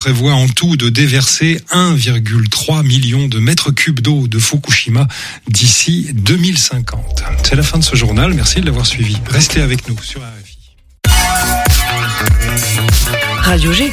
prévoit en tout de déverser 1,3 million de mètres cubes d'eau de Fukushima d'ici 2050. C'est la fin de ce journal. Merci de l'avoir suivi. Restez avec nous sur RFI. Radio G.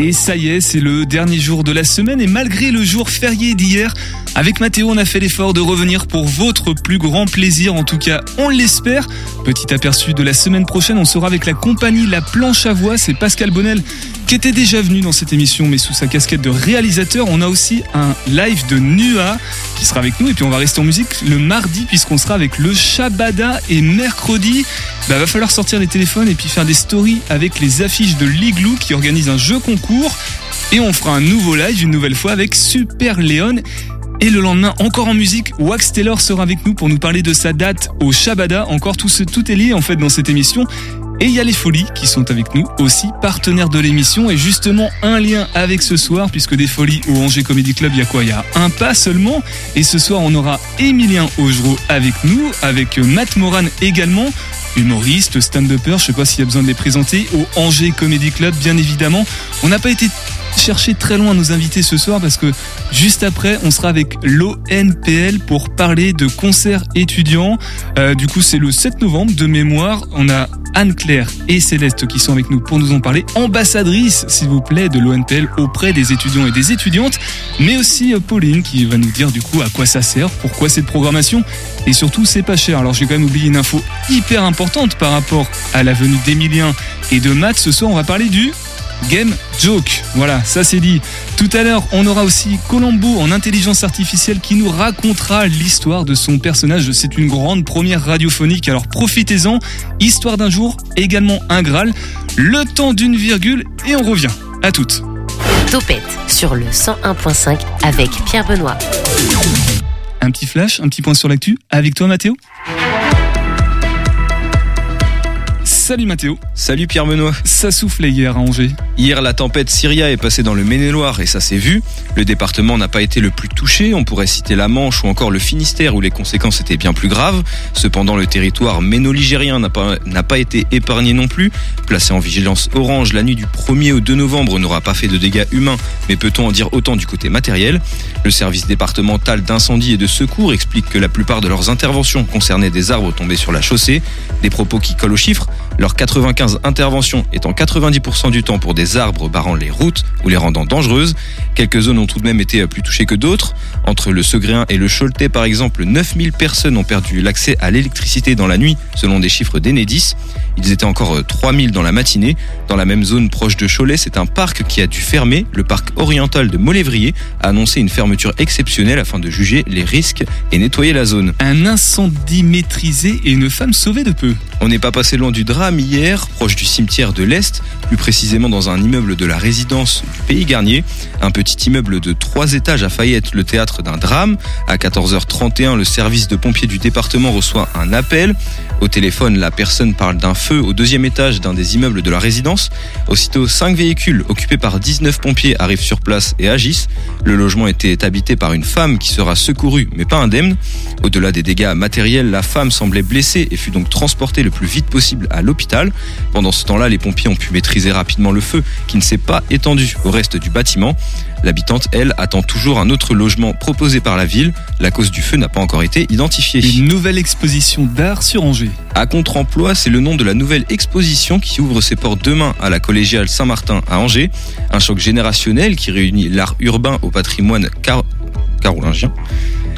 Et ça y est, c'est le dernier jour de la semaine et malgré le jour férié d'hier, avec Mathéo, on a fait l'effort de revenir pour votre plus grand plaisir, en tout cas, on l'espère. Petit aperçu de la semaine prochaine, on sera avec la compagnie La Planche à Voix, c'est Pascal Bonnel qui était déjà venu dans cette émission, mais sous sa casquette de réalisateur. On a aussi un live de Nua qui sera avec nous, et puis on va rester en musique le mardi, puisqu'on sera avec le Shabada, et mercredi, bah, va falloir sortir les téléphones et puis faire des stories avec les affiches de l'Igloo qui organise un jeu concours. Et on fera un nouveau live une nouvelle fois avec Super Léon. Et le lendemain, encore en musique, Wax Taylor sera avec nous pour nous parler de sa date au Shabada. Encore tout, tout est lié en fait dans cette émission. Et il y a les Folies qui sont avec nous aussi, partenaires de l'émission. Et justement, un lien avec ce soir, puisque des Folies au Angers Comedy Club, il y a quoi? Il y a un pas seulement. Et ce soir, on aura Emilien Augereau avec nous, avec Matt Moran également humoriste, stand-upper, je sais pas s'il y a besoin de les présenter, au Angers Comedy Club, bien évidemment. On n'a pas été chercher très loin nos invités ce soir parce que juste après, on sera avec l'ONPL pour parler de concerts étudiants. Euh, du coup, c'est le 7 novembre de mémoire. On a Anne-Claire et Céleste qui sont avec nous pour nous en parler. Ambassadrice, s'il vous plaît, de l'ONPL auprès des étudiants et des étudiantes. Mais aussi euh, Pauline qui va nous dire du coup à quoi ça sert, pourquoi cette programmation. Et surtout, c'est pas cher. Alors, j'ai quand même oublié une info hyper importante par rapport à la venue d'Emilien et de Matt. Ce soir, on va parler du Game Joke. Voilà, ça c'est dit. Tout à l'heure, on aura aussi Colombo en intelligence artificielle qui nous racontera l'histoire de son personnage. C'est une grande première radiophonique, alors profitez-en. Histoire d'un jour, également un Graal. Le temps d'une virgule et on revient. À toutes. Topette sur le 101.5 avec Pierre Benoît. Un petit flash, un petit point sur l'actu. Avec toi Mathéo? Salut Mathéo. Salut Pierre Benoît. Ça soufflait hier à Angers. Hier, la tempête Syria est passée dans le Maine-et-Loire et ça s'est vu. Le département n'a pas été le plus touché. On pourrait citer la Manche ou encore le Finistère où les conséquences étaient bien plus graves. Cependant, le territoire méno-ligérien n'a pas, n'a pas été épargné non plus. Placé en vigilance orange, la nuit du 1er au 2 novembre n'aura pas fait de dégâts humains, mais peut-on en dire autant du côté matériel? Le service départemental d'incendie et de secours explique que la plupart de leurs interventions concernaient des arbres tombés sur la chaussée. Des propos qui collent aux chiffres. Leurs 95 interventions étant 90% du temps pour des arbres barrant les routes ou les rendant dangereuses. Quelques zones ont tout de même été plus touchées que d'autres. Entre le Segréen et le Choletais, par exemple, 9000 personnes ont perdu l'accès à l'électricité dans la nuit, selon des chiffres d'Enedis. Ils étaient encore 3000 dans la matinée. Dans la même zone proche de Cholet, c'est un parc qui a dû fermer. Le parc oriental de Molévrier a annoncé une fermeture exceptionnelle afin de juger les risques et nettoyer la zone. Un incendie maîtrisé et une femme sauvée de peu. On n'est pas passé loin du drame hier, proche du cimetière de l'Est, plus précisément dans un immeuble de la résidence du Pays Garnier. Un petit immeuble de trois étages failli être le théâtre d'un drame. À 14h31, le service de pompiers du département reçoit un appel. Au téléphone, la personne parle d'un feu au deuxième étage d'un des immeubles de la résidence. Aussitôt, cinq véhicules occupés par 19 pompiers arrivent sur place et agissent. Le logement était habité par une femme qui sera secourue mais pas indemne. Au-delà des dégâts matériels, la femme semblait blessée et fut donc transportée le plus vite possible à l'hôpital. Pendant ce temps-là, les pompiers ont pu maîtriser rapidement le feu qui ne s'est pas étendu au reste du bâtiment. L'habitante, elle, attend toujours un autre logement proposé par la ville. La cause du feu n'a pas encore été identifiée. Une nouvelle exposition d'art sur Angers. À contre-emploi, c'est le nom de la nouvelle exposition qui ouvre ses portes demain à la collégiale Saint-Martin à Angers. Un choc générationnel qui réunit l'art urbain au patrimoine car carolingien.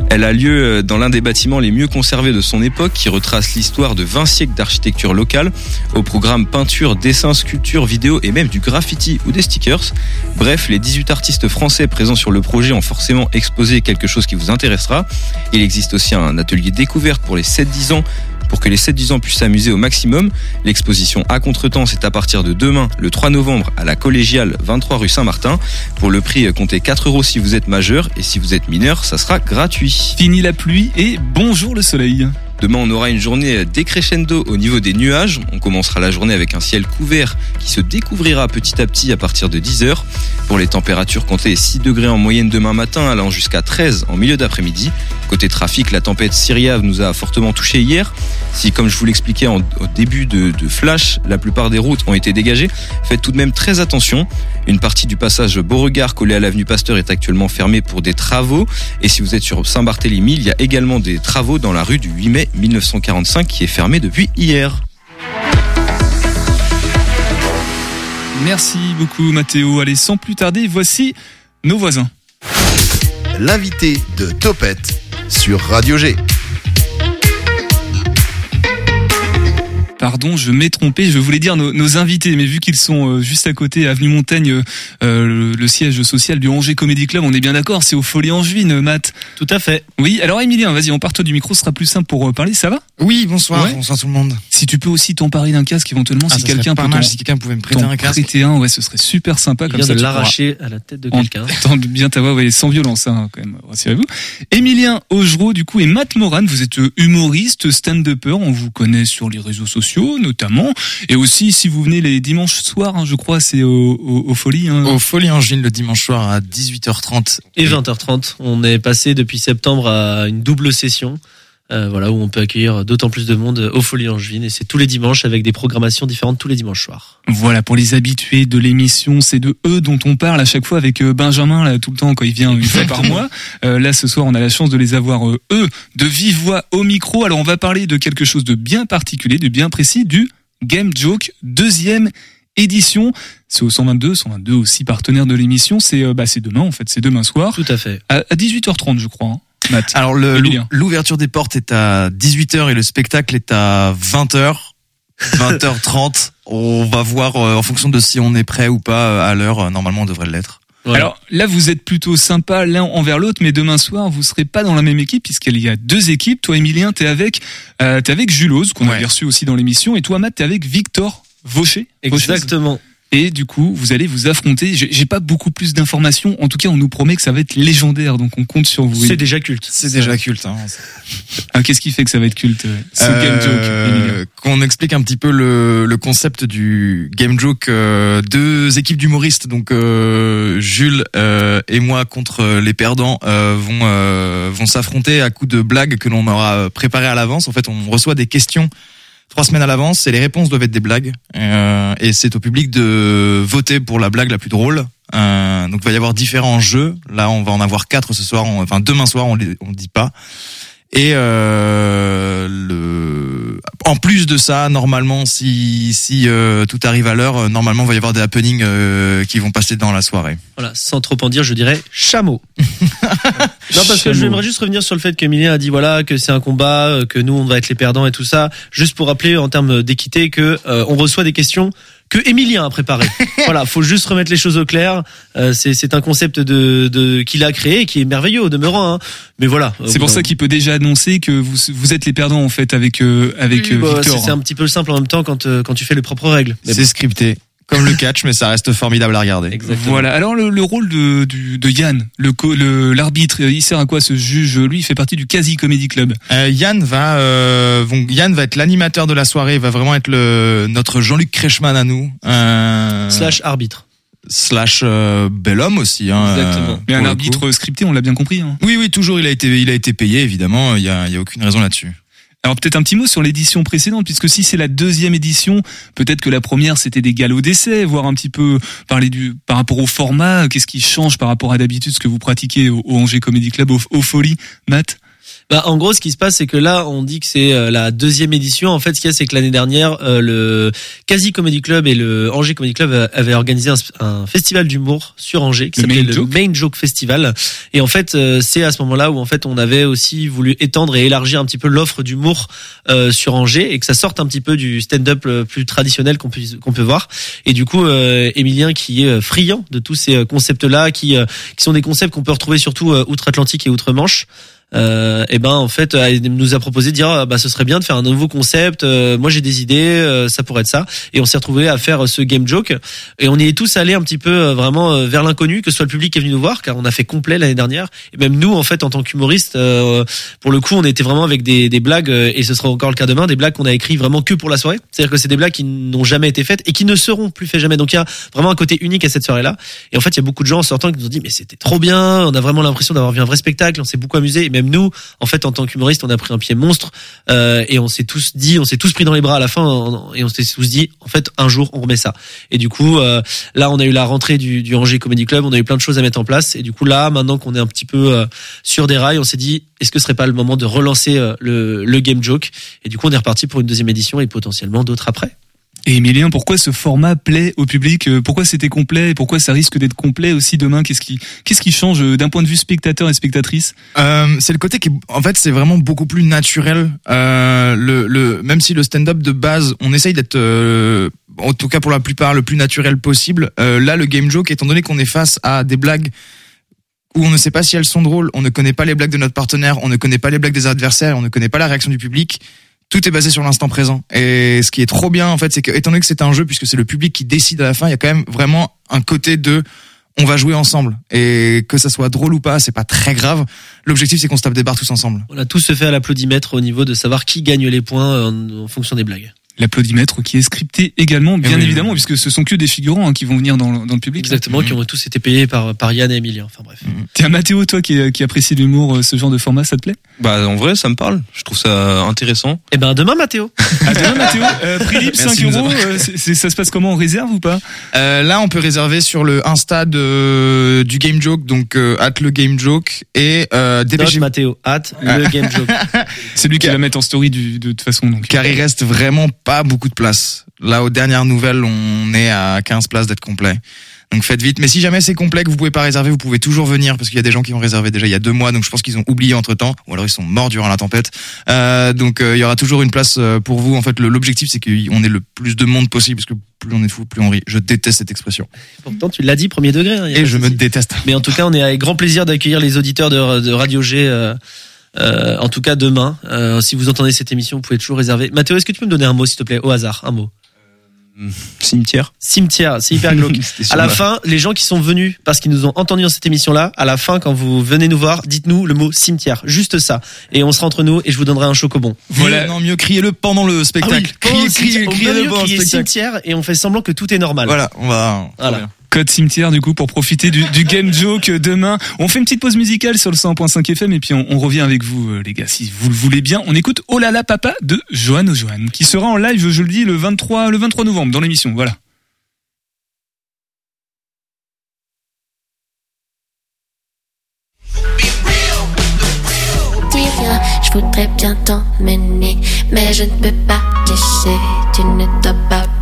Elle a lieu dans l'un des bâtiments les mieux conservés de son époque qui retrace l'histoire de 20 siècles d'architecture locale au programme peinture, dessin, sculpture, vidéo et même du graffiti ou des stickers. Bref, les 18 artistes français présents sur le projet ont forcément exposé quelque chose qui vous intéressera. Il existe aussi un atelier découverte pour les 7-10 ans pour que les 7-10 ans puissent s'amuser au maximum. L'exposition à contretemps, c'est à partir de demain, le 3 novembre, à la collégiale 23 rue Saint-Martin. Pour le prix, comptez 4 euros si vous êtes majeur et si vous êtes mineur, ça sera gratuit. Fini la pluie et bonjour le soleil. Demain, on aura une journée décrescendo au niveau des nuages. On commencera la journée avec un ciel couvert qui se découvrira petit à petit à partir de 10 heures. Pour les températures, comptez 6 degrés en moyenne demain matin, allant jusqu'à 13 en milieu d'après-midi. Côté trafic, la tempête Syria nous a fortement touché hier. Si, comme je vous l'expliquais au début de, de Flash, la plupart des routes ont été dégagées, faites tout de même très attention. Une partie du passage Beauregard collé à l'avenue Pasteur est actuellement fermée pour des travaux. Et si vous êtes sur Saint-Barthélemy, il y a également des travaux dans la rue du 8 mai 1945 qui est fermée depuis hier. Merci beaucoup Mathéo. Allez, sans plus tarder, voici nos voisins. L'invité de Topette sur Radio G. Pardon, je m'ai trompé. Je voulais dire nos, nos invités, mais vu qu'ils sont euh, juste à côté, avenue Montaigne, euh, le, le siège social du Angers Comedy Club, on est bien d'accord, c'est au Folie Angevine, Matt. Tout à fait. Oui, alors Emilien, vas-y, on part toi du micro, ce sera plus simple pour euh, parler, ça va? Oui, bonsoir, Ouais. bonsoir tout le monde. Si tu peux aussi t'emparer d'un casque éventuellement, Ah, si quelqu'un peut mal si quelqu'un pouvait me prêter un casque. prêter un, ouais, ce serait super sympa comme ça. de l'arracher à la tête de En- quelqu'un. Entendre bien ta voix, ouais, sans violence, hein, quand même, rassurez-vous. Emilien Augereau, du coup, et Matt Moran, vous êtes euh, humoriste, stand-upper, on vous connaît sur les réseaux sociaux, notamment, et aussi, si vous venez les dimanches soirs, hein, je crois, c'est au, au, au Folie, hein. Au Folie Angevine le dimanche soir à 18h30. Et 20h30. On est passé depuis septembre à une double session. Euh, voilà, où on peut accueillir d'autant plus de monde au Folie Angevine. Et c'est tous les dimanches avec des programmations différentes tous les dimanches soirs. Voilà, pour les habitués de l'émission, c'est de eux dont on parle à chaque fois avec euh, Benjamin, là, tout le temps, quand il vient une fois par mois. Euh, là, ce soir, on a la chance de les avoir, euh, eux, de vive voix au micro. Alors, on va parler de quelque chose de bien particulier, de bien précis, du Game Joke, deuxième édition. C'est au 122, 122 aussi partenaire de l'émission. C'est bah, demain, en fait, c'est demain soir, Tout à fait. à, à 18h30, je crois. hein, Matt. Alors l'ouverture des portes est à 18h et le spectacle est à 20h. 20h30. On va voir euh, en fonction de si on est prêt ou pas euh, à l'heure. Euh, Normalement, on devrait l'être. Alors là, vous êtes plutôt sympa l'un envers l'autre, mais demain soir, vous serez pas dans la même équipe puisqu'il y a deux équipes. Toi, Emilien, t'es avec, euh, t'es avec Julose qu'on Ouais. avait reçu aussi dans l'émission, et toi, Matt, t'es avec Victor Vaucher. Vaucher. Et du coup, vous allez vous affronter. J'ai j'ai pas beaucoup plus d'informations. En tout cas, on nous promet que ça va être légendaire, donc on compte sur vous. C'est déjà culte. C'est déjà culte. Hein. Ah, Qu'est-ce qui fait que ça va être culte euh, Qu'on explique un petit peu le, le concept du game joke. euh, deux équipes d'humoristes, donc euh, Jules euh, et moi contre les perdants, euh, vont euh, vont s'affronter à coups de blagues que l'on aura préparées à l'avance. En fait, on reçoit des questions trois semaines à l'avance et les réponses doivent être des blagues. Euh, et c'est au public de voter pour la blague la plus drôle. Euh, donc il va y avoir différents jeux. Là, on va en avoir quatre ce soir. Enfin, demain soir, on le dit pas. Et euh, le... en plus de ça, normalement, si si euh, tout arrive à l'heure, euh, normalement, il va y avoir des happenings euh, qui vont passer dans la soirée. Voilà, sans trop en dire, je dirais chameau. non, parce que j'aimerais juste revenir sur le fait qu'Emilien a dit voilà que c'est un combat, euh, que nous on va être les perdants et tout ça. Juste pour rappeler en termes d'équité que euh, on reçoit des questions que Emilien a préparées. voilà, faut juste remettre les choses au clair. Euh, c'est c'est un concept de, de qu'il a créé et qui est merveilleux au demeurant. Hein. Mais voilà. C'est pour ça qu'il peut déjà annoncer que vous, vous êtes les perdants en fait avec euh, avec euh, bah, Victor. c'est c'est un petit peu simple en même temps quand euh, quand tu fais les propres règles. C'est scripté, comme le catch, mais ça reste formidable à regarder. Exactement. Voilà. Alors le, le rôle de, du, de Yann, le co- le- l'arbitre, il sert à quoi ce juge? Lui, il fait partie du Quasi Comedy Club. Euh, Yann va euh, bon, Yann va être l'animateur de la soirée, il va vraiment être le notre Jean-Luc Kreischmann à nous. Euh, Slash arbitre. slash euh, bel homme aussi. Hein, Exactement. euh, Mais pour un arbitre coup. scripté, on l'a bien compris. Hein. Oui, oui, toujours. Il a été, il a été payé évidemment. Il y a, il y a aucune raison là-dessus. Alors peut-être un petit mot sur l'édition précédente, puisque si c'est la deuxième édition, peut-être que la première c'était des galops d'essai, voir un petit peu parler du par rapport au format, qu'est-ce qui change par rapport à d'habitude ce que vous pratiquez au, Angers Comedy Club, au, au Folie, Matt? Bah, en gros, ce qui se passe, c'est que là, on dit que c'est euh, la deuxième édition. En fait, ce qu'il y a, c'est que l'année dernière, euh, le Quasi Comedy Club et le Angers Comedy Club euh, avaient organisé un, un festival d'humour sur Angers qui s'appelait Main le Joke. Main Joke Festival. Et en fait, euh, c'est à ce moment-là où en fait on avait aussi voulu étendre et élargir un petit peu l'offre d'humour euh, sur Angers et que ça sorte un petit peu du stand-up plus traditionnel qu'on peut qu'on peut voir. Et du coup, euh, Emilien qui est friand de tous ces concepts-là, qui euh, qui sont des concepts qu'on peut retrouver surtout euh, outre-Atlantique et outre-Manche. Euh, et ben en fait euh, elle nous a proposé de dire ah, bah ce serait bien de faire un nouveau concept euh, moi j'ai des idées euh, ça pourrait être ça. Et on s'est retrouvé à faire ce game joke. Et on y est tous allés un petit peu euh, vraiment euh, vers l'inconnu que ce soit le public qui est venu nous voir car on a fait complet l'année dernière. Et même nous en fait en tant qu'humoristes euh, pour le coup on était vraiment avec des, des blagues euh, et ce sera encore le cas demain des blagues qu'on a écrit vraiment que pour la soirée. C'est-à-dire que c'est des blagues qui n'ont jamais été faites et qui ne seront plus faites jamais. Donc il y a vraiment un côté unique à cette soirée là et en fait il y a beaucoup de gens en sortant qui nous ont dit mais c'était trop bien on a vraiment l'impression d'avoir vu un vrai spectacle on s'est beaucoup amusé même nous en fait en tant qu'humoriste on a pris un pied monstre euh, et on s'est tous dit on s'est tous pris dans les bras à la fin et on s'est tous dit en fait un jour on remet ça. Et du coup euh, là on a eu la rentrée du, du Angers Comedy Club on a eu plein de choses à mettre en place et du coup là maintenant qu'on est un petit peu euh, sur des rails on s'est dit est-ce que ce serait pas le moment de relancer euh, le, le game joke? Et du coup on est reparti pour une deuxième édition et potentiellement d'autres après Et Emilien, pourquoi ce format plaît au public Euh, Pourquoi c'était complet et pourquoi ça risque d'être complet aussi demain Qu'est-ce qui, qu'est-ce qui change euh, d'un point de vue spectateur et spectatrice Euh, c'est le côté qui, en fait, c'est vraiment beaucoup plus naturel. Euh, le, le, même si le stand-up de base, on essaye d'être, euh, en tout cas pour la plupart, le plus naturel possible. Euh, là, le game joke, étant donné qu'on est face à des blagues où on ne sait pas si elles sont drôles, on ne connaît pas les blagues de notre partenaire, on ne connaît pas les blagues des adversaires, on ne connaît pas la réaction du public. Tout est basé sur l'instant présent. Et ce qui est trop bien, en fait, c'est que, étant donné que c'est un jeu, puisque c'est le public qui décide à la fin, il y a quand même vraiment un côté de on va jouer ensemble. Et que ça soit drôle ou pas, c'est pas très grave. L'objectif, c'est qu'on se tape des barres tous ensemble. on a tous se fait à l'applaudimètre au niveau de savoir qui gagne les points euh, en fonction des blagues L'applaudimètre qui est scripté également, bien oui, oui. évidemment, puisque ce sont que des figurants hein, qui vont venir dans, le- dans le public. exactement qui ont tous été payés par par Yann et Emilien enfin bref Tiens, Mathéo, toi qui, qui apprécie l'humour, euh, ce genre de format, ça te plaît? Bah en vrai, ça me parle. Je trouve ça intéressant. et ben demain Mathéo À demain, Mathéo. Euh, prix libre, 5 Merci de nous euros. euh, ça se passe comment On réserve ou pas? Euh, là, on peut réserver sur le Insta de, du Game Joke, donc euh, at le Game Joke et euh, Note dépêchez Mathéo hâte le game joke C'est lui qui va mettre en story du, de toute façon. Donc. car il reste vraiment pas beaucoup de place. Là, aux dernières nouvelles, on est à 15 places d'être complet. Donc faites vite. Mais si jamais c'est complet que vous pouvez pas réserver, vous pouvez toujours venir parce qu'il y a des gens qui ont réservé déjà il y a deux mois. Donc je pense qu'ils ont oublié entre temps, ou alors ils sont morts durant la tempête. Euh, donc euh, il y aura toujours une place euh, pour vous. En fait, l'objectif c'est qu'on ait le plus de monde possible parce que plus on est fou, plus on rit. Je déteste cette expression pourtant tu l'as dit premier degré hein, et je me déteste. mais en tout cas on est avec grand plaisir d'accueillir les auditeurs de, de Radio G euh, euh, en tout cas demain Euh, si vous entendez cette émission vous pouvez toujours réserver Mathéo est-ce que tu peux me donner un mot s'il te plaît au hasard un mot? Cimetière. cimetière c'est hyper glauque À la fin, les gens qui sont venus parce qu'ils nous ont entendus dans cette émission-là, à la fin, quand vous venez nous voir, dites-nous le mot cimetière, juste ça, et on sera entre nous et je vous donnerai un chocobon. Voilà. Non, mieux criez-le pendant le spectacle. pendant le criez, criez, criez peut le pendant le spectacle. cimetière et on fait semblant que tout est normal. Voilà, on va. Voilà. Code cimetière du coup pour profiter du, du game joke demain. On fait une petite pause musicale sur le 100.5 FM et puis on, revient avec vous euh, les gars si vous le voulez bien. On écoute Oh là là papa de Johan Johan qui sera en live je le dis le 23 le 23 novembre dans l'émission. Voilà.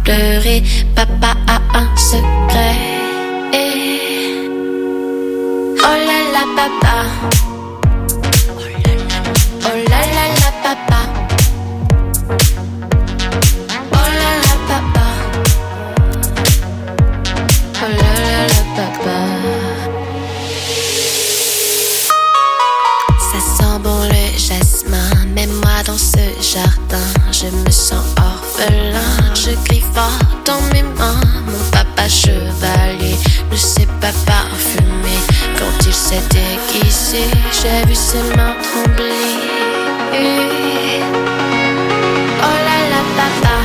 Pleurer, papa a un secret. Oh là là, papa. Oh là là là, papa. Oh là là, papa. Oh là là là, papa. Ça sent bon le jasmin, même moi dans ce jardin, je me sens orphelin. Je crie fort dans mes mains, mon papa chevalier ne s'est pas parfumé. Quand il s'est déguisé, j'ai vu ses mains trembler. Oh là là, papa.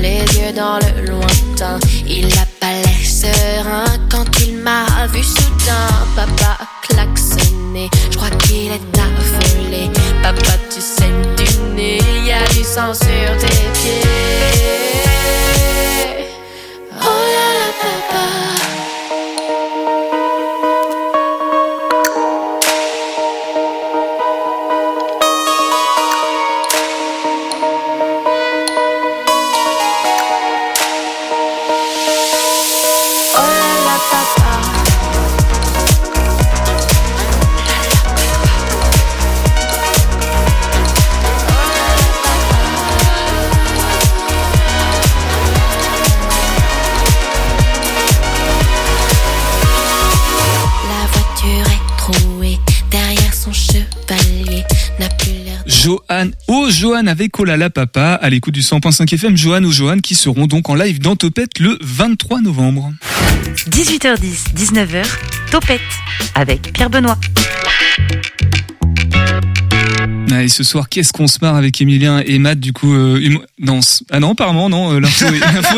Les yeux dans le lointain. Il a pas l'air serein quand il m'a vu soudain. Papa klaxonné, je crois qu'il est affolé. Papa tu saignes du nez, y a du sang sur tes pieds Johan avec Olala Papa à l'écoute du 100.5 FM. Johan ou Johan qui seront donc en live dans Topette le 23 novembre. 18h10, 19h, Topette avec Pierre Benoît. Ah, et ce soir, qu'est-ce qu'on se marre avec Emilien et Matt du coup euh, humo- non, ah non, apparemment non, euh, l'info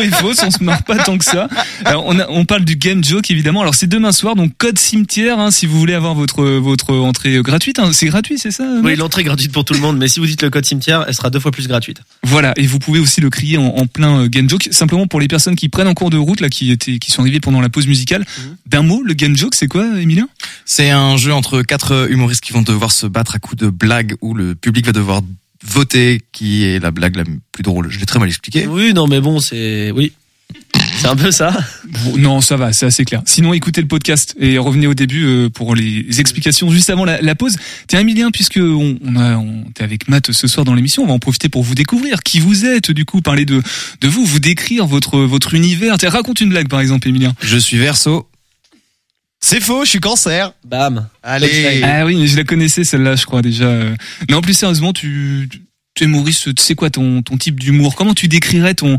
est, fausse, on se marre pas tant que ça. Alors, on, a- on parle du game joke évidemment. Alors c'est demain soir, donc code cimetière hein, si vous voulez avoir votre votre entrée gratuite. hein. C'est gratuit, c'est ça Matt? Oui, l'entrée est gratuite pour tout le monde, mais si vous dites le code cimetière, elle sera deux fois plus gratuite. Voilà, et vous pouvez aussi le crier en, en plein euh, game joke. Simplement pour les personnes qui prennent en cours de route là, qui étaient, qui sont arrivées pendant la pause musicale. Mhm. D'un mot, le game joke, c'est quoi, Emilien? C'est un jeu entre quatre humoristes qui vont devoir se battre à coups de blagues où le public va devoir voter qui est la blague la plus drôle. Je l'ai très mal expliqué. Oui, non, mais bon, c'est oui, c'est un peu ça. Bon, Non, ça va, c'est assez clair. Sinon, écoutez le podcast et revenez au début euh, pour les explications juste avant la, la pause. Tiens, Emilien, puisque on, on a, on, t'es avec Matt ce soir dans l'émission, on va en profiter pour vous découvrir qui vous êtes. Du coup, parler de de vous, vous décrire votre votre univers. Tiens, raconte une blague, par exemple, Emilien. Je suis verso. C'est faux, je suis cancer. Bam. Allez. Ah oui, mais je la connaissais celle-là, je crois déjà. Non, plus sérieusement, tu, tu es Maurice, tu sais quoi ton, ton type d'humour? Comment tu décrirais ton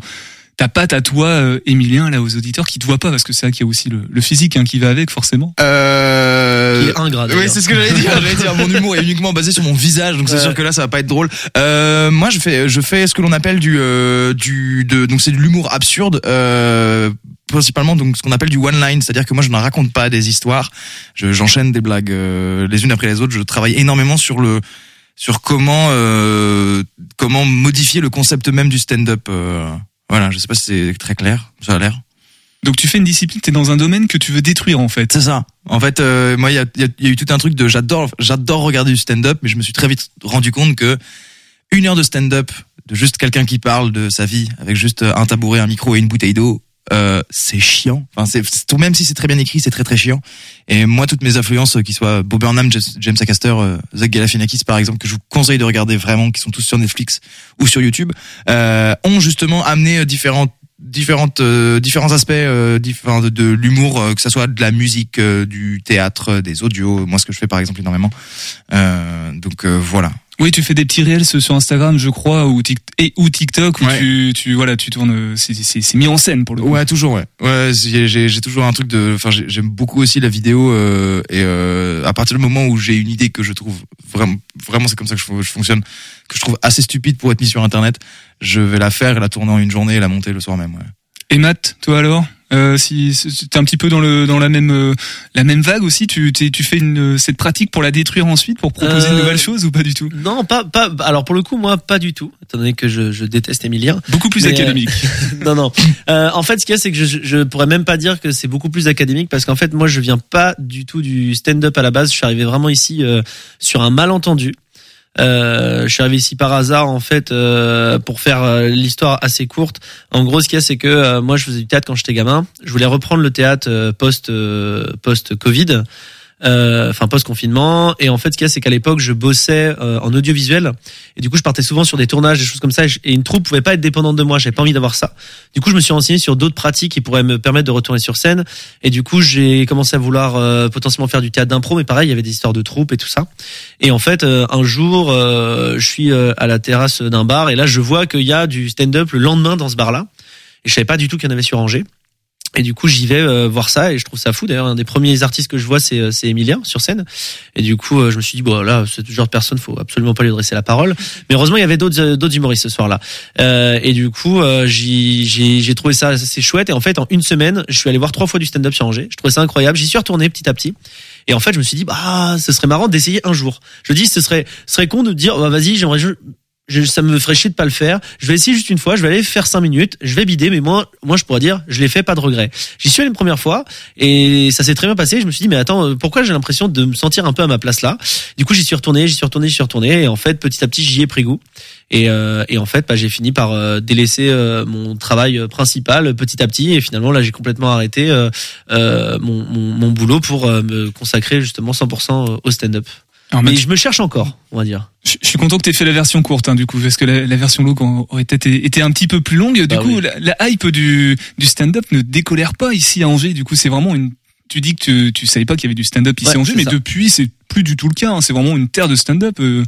ta patte à toi, euh, Emilien, là aux auditeurs qui te voient pas, parce que c'est vrai qu'il y a aussi le, le physique hein, qui va avec forcément. Euh... Il est ingrat. Oui, c'est ce que j'allais dire. J'allais dire, mon humour est uniquement basé sur mon visage, donc c'est Ouais. sûr que là, ça va pas être drôle. Euh, moi, je fais, je fais ce que l'on appelle du, euh, du, de, donc c'est de l'humour absurde. Euh, principalement donc ce qu'on appelle du one line, c'est-à-dire que moi je ne raconte pas des histoires, je, j'enchaîne des blagues euh, les unes après les autres. Je travaille énormément sur le sur comment euh, comment modifier le concept même du stand-up. euh, voilà, je sais pas si c'est très clair, ça a l'air. Donc tu fais une discipline, t'es dans un domaine que tu veux détruire en fait. C'est ça. En fait, euh, moi, il y a, y a- y a eu tout un truc de j'adore, j'adore regarder du stand-up, mais je me suis très vite rendu compte que une heure de stand-up, de juste quelqu'un qui parle de sa vie avec juste un tabouret, un micro et une bouteille d'eau, euh, c'est chiant. Enfin, c'est tout même si c'est très bien écrit, c'est très très chiant. Et moi, toutes mes influences, euh, qui soient Bob Burnham, James Acaster, euh, Zach Galifianakis, par exemple, que je vous conseille de regarder vraiment, qui sont tous sur Netflix ou sur YouTube, euh, ont justement amené euh, différentes différentes euh, différents aspects différents de, l'humour que ça soit de la musique du théâtre des audios moi ce que je fais par exemple énormément donc voilà Oui, tu fais des petits réels sur Instagram, je crois, ou, et, ou TikTok, où Ouais. tu, tu, voilà, tu tournes, c'est, mis en scène pour le coup. ouais toujours ouais ouais j'ai toujours un truc de enfin j'ai- j'aime beaucoup aussi la vidéo euh, et euh, à partir du moment où j'ai une idée que je trouve vraiment vraiment c'est comme ça que je, je fonctionne que je trouve assez stupide pour être mis sur internet je vais la faire et la tourner en une journée et la monter le soir même ouais. Et Matt, toi alors? Euh, si si- t'es un petit peu dans le dans la même euh, la même vague aussi, tu tu fais une cette pratique pour la détruire ensuite, pour proposer de Euh, nouvelles choses ou pas du tout? Non, pas, pas. Alors pour le coup, moi, pas du tout, étant donné que je, je déteste Emilien. Beaucoup plus euh, académique. non, non. Euh, en fait, ce qu'il y a, c'est que je, je pourrais même pas dire que c'est beaucoup plus académique parce qu'en fait, moi, je viens pas du tout du stand-up à la base. Je suis arrivé vraiment ici euh, sur un malentendu. Euh, je suis arrivé ici par hasard en fait euh, pour faire euh, l'histoire assez courte. En gros, ce qu'il y a, c'est que euh, moi, je faisais du théâtre quand j'étais gamin. Je voulais reprendre le théâtre euh, post post Covid. Euh, enfin post confinement et en fait ce qu'il y a c'est qu'à l'époque je bossais euh, en audiovisuel. Et du coup je partais souvent sur des tournages des choses comme ça. Et, une troupe pouvait pas être dépendante de moi. J'avais pas envie d'avoir ça. Du coup je me suis renseigné sur d'autres pratiques qui pourraient me permettre de retourner sur scène. Et du coup j'ai commencé à vouloir euh, potentiellement faire du théâtre d'impro. Mais pareil il y avait des histoires de troupes et tout ça. Et en fait un jour je suis à la terrasse d'un bar. Et là je vois qu'il y a du stand-up le lendemain dans ce bar là et je savais pas du tout qu'il y en avait sur Angers et du coup, j'y vais euh, voir ça et je trouve ça fou. D'ailleurs, un des premiers artistes que je vois, c'est euh, c'est Emilien sur scène. Et du coup, euh, je me suis dit, bon, là, ce genre de personne, faut absolument pas lui adresser la parole. Mais heureusement, il y avait d'autres euh, d'autres humoristes ce soir-là. Euh, et du coup, euh, j'ai trouvé ça assez chouette. Et en fait, en une semaine, je suis allé voir trois fois du stand-up sur Angers. Je trouvais ça incroyable. J'y suis retourné petit à petit. Et en fait, je me suis dit, bah, ce serait marrant d'essayer un jour. Je dis, ce serait, ce serait con de dire, bah, vas-y, j'aimerais, je, ça me ferait chier de pas le faire. Je vais essayer juste une fois. Je vais aller faire cinq minutes. Je vais bider, mais moi, moi, je pourrais dire, je l'ai fait, pas de regret. J'y suis allé une première fois et ça s'est très bien passé. Je me suis dit, mais attends, euh, pourquoi j'ai l'impression de me sentir un peu à ma place là? Du coup, j'y suis retourné, j'y suis retourné, j'y suis retourné. Et en fait, petit à petit, j'y ai pris goût. Et, euh, et en fait, bah, j'ai fini par euh, délaisser euh, mon travail euh, principal petit à petit. Et finalement, là, j'ai complètement arrêté euh, mon, mon, mon boulot pour me consacrer justement 100% au stand-up. Alors, Mais je me cherche encore, on va dire. je, je suis content que tu aies fait la version courte, hein, du coup, parce que la, la version longue aurait peut-être été un petit peu plus longue. Du Bah coup, oui. la, la hype du, du stand-up ne décolère pas ici à Angers. Du coup, c'est vraiment une. Tu dis que tu, tu savais pas qu'il y avait du stand-up ici Ouais, à Angers, mais ça. depuis, c'est plus du tout le cas. hein. C'est vraiment une terre de stand-up. euh.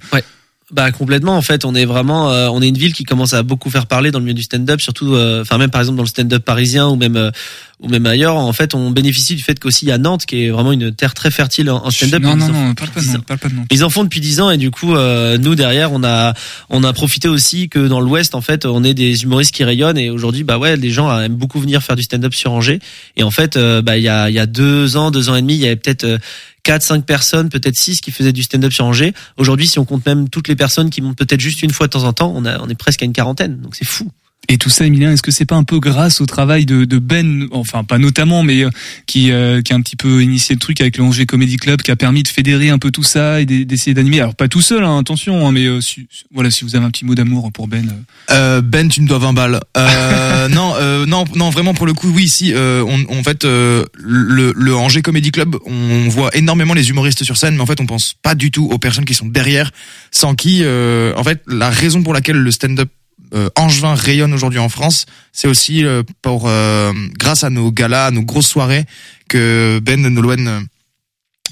Bah complètement en fait, on est vraiment euh, on est une ville qui commence à beaucoup faire parler dans le milieu du stand-up surtout euh, enfin même par exemple dans le stand-up parisien ou même euh, ou même ailleurs en fait on bénéficie du fait qu'aussi il y a Nantes qui est vraiment une terre très fertile en, stand-up. Non, non, non, parle pas depuis de 10 non, ans. parle pas de non. Ils en font depuis 10 ans et du coup euh, nous derrière on a on a profité aussi que dans l'ouest en fait on est des humoristes qui rayonnent et aujourd'hui bah ouais les gens aiment beaucoup venir faire du stand-up sur Angers et en fait euh, bah il y a il y a deux ans deux ans et demi il y avait peut-être euh, 4 5 personnes peut-être 6 qui faisaient du stand-up sur Angers aujourd'hui si on compte même toutes les personnes qui montent peut-être juste une fois de temps en temps on a on est presque à une quarantaine donc c'est fou Et tout ça, Emilien, est-ce que c'est pas un peu grâce au travail de, de Ben, enfin pas notamment, mais euh, qui, euh, qui a un petit peu initié le truc avec le Angers Comedy Club, qui a permis de fédérer un peu tout ça et d'e- d'essayer d'animer? Alors pas tout seul, hein, attention, hein, mais euh, si, voilà, si vous avez un petit mot d'amour pour Ben. euh. Euh, ben, tu me dois 20 balles. Euh, non, euh, non, non, vraiment pour le coup, oui, si. Euh, on, en fait, euh, le, le Angers Comedy Club, on voit énormément les humoristes sur scène, mais en fait, on pense pas du tout aux personnes qui sont derrière, sans qui, euh, en fait, la raison pour laquelle le stand-up euh, angevin rayonne aujourd'hui en France, c'est aussi euh, pour euh, grâce à nos galas, à nos grosses soirées que Ben Nolwenn euh,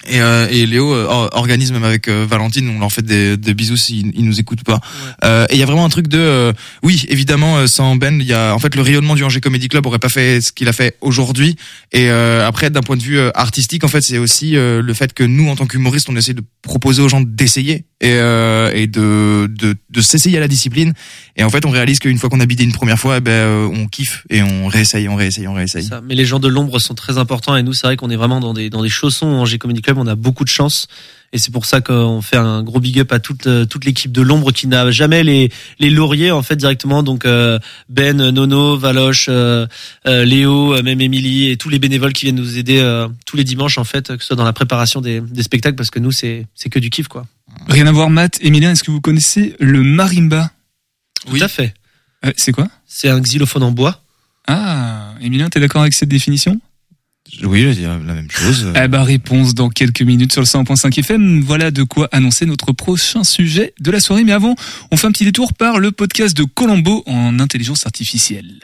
et, euh, et Léo euh, or- organisent même avec euh, Valentine. On leur fait des, des bisous s'ils ils nous écoutent pas. Euh, et il y a vraiment un truc de euh, oui, évidemment, sans Ben, il y a en fait le rayonnement du Angers Comedy Club aurait pas fait ce qu'il a fait aujourd'hui. Et euh, après, d'un point de vue artistique, en fait, c'est aussi le fait que nous, en tant qu'humoristes, on essaie de proposer aux gens d'essayer et, euh, et de de, de s'essayer à la discipline. Et en fait, on réalise qu'une fois qu'on a bidé une première fois, eh ben on kiffe et on réessaye, on réessaye, on réessaye. Ça. Mais les gens de l'ombre sont très importants et nous, c'est vrai qu'on est vraiment dans des dans des chaussons G Comedy Club. On a beaucoup de chance et c'est pour ça qu'on fait un gros big up à toute euh, toute l'équipe de l'ombre qui n'a jamais les les lauriers en fait directement. Donc euh, Ben, Nono, Valoche, euh, Léo, même Émilie et tous les bénévoles qui viennent nous aider tous les dimanches en fait, que ce soit dans la préparation des des spectacles parce que nous c'est c'est que du kiff quoi. Rien à voir, Matt, Emilien, est-ce que vous connaissez le marimba? Tout à fait. Euh, C'est quoi? C'est un xylophone en bois. Ah, Emilien, t'es d'accord avec cette définition? Oui, je dire la même chose. Eh ben, réponse dans quelques minutes sur le 100.5 FM. Voilà de quoi annoncer notre prochain sujet de la soirée. Mais avant, on fait un petit détour par le podcast de Colombo en intelligence artificielle.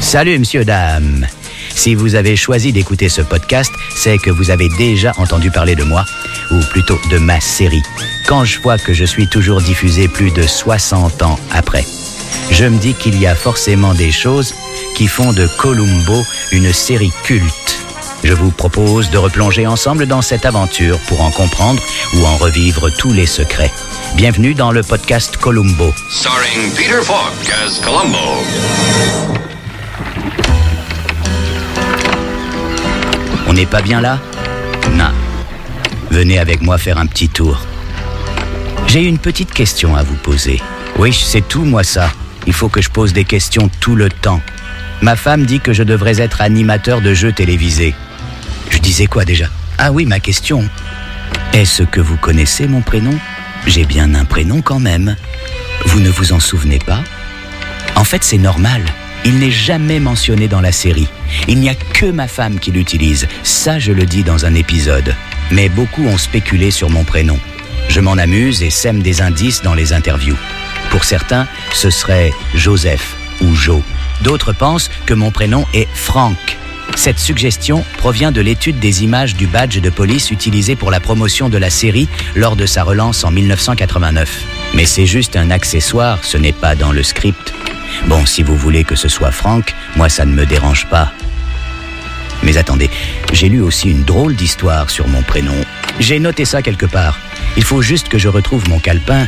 Salut, monsieur, dame. Si vous avez choisi d'écouter ce podcast, c'est que vous avez déjà entendu parler de moi, ou plutôt de ma série. Quand je vois que je suis toujours diffusé plus de 60 ans après, je me dis qu'il y a forcément des choses qui font de Columbo une série culte. Je vous propose de replonger ensemble dans cette aventure pour en comprendre ou en revivre tous les secrets. Bienvenue dans le podcast Columbo. starring Peter Falk as Columbo. On n'est pas bien là? Non. Venez avec moi faire un petit tour. J'ai une petite question à vous poser. Oui, c'est tout moi ça. Il faut que je pose des questions tout le temps. Ma femme dit que je devrais être animateur de jeux télévisés. Je disais quoi déjà? Ah oui, ma question. Est-ce que vous connaissez mon prénom? J'ai bien un prénom quand même. Vous ne vous en souvenez pas? En fait, c'est normal. Il n'est jamais mentionné dans la série. Il n'y a que ma femme qui l'utilise. Ça, je le dis dans un épisode. Mais beaucoup ont spéculé sur mon prénom. Je m'en amuse et sème des indices dans les interviews. Pour certains, ce serait Joseph ou Jo. D'autres pensent que mon prénom est Franck. Cette suggestion provient de l'étude des images du badge de police utilisé pour la promotion de la série lors de sa relance en 1989. Mais c'est juste un accessoire, ce n'est pas dans le script. Bon, si vous voulez que ce soit Franck, moi ça ne me dérange pas. Mais attendez, j'ai lu aussi une drôle d'histoire sur mon prénom. J'ai noté ça quelque part. Il faut juste que je retrouve mon calepin.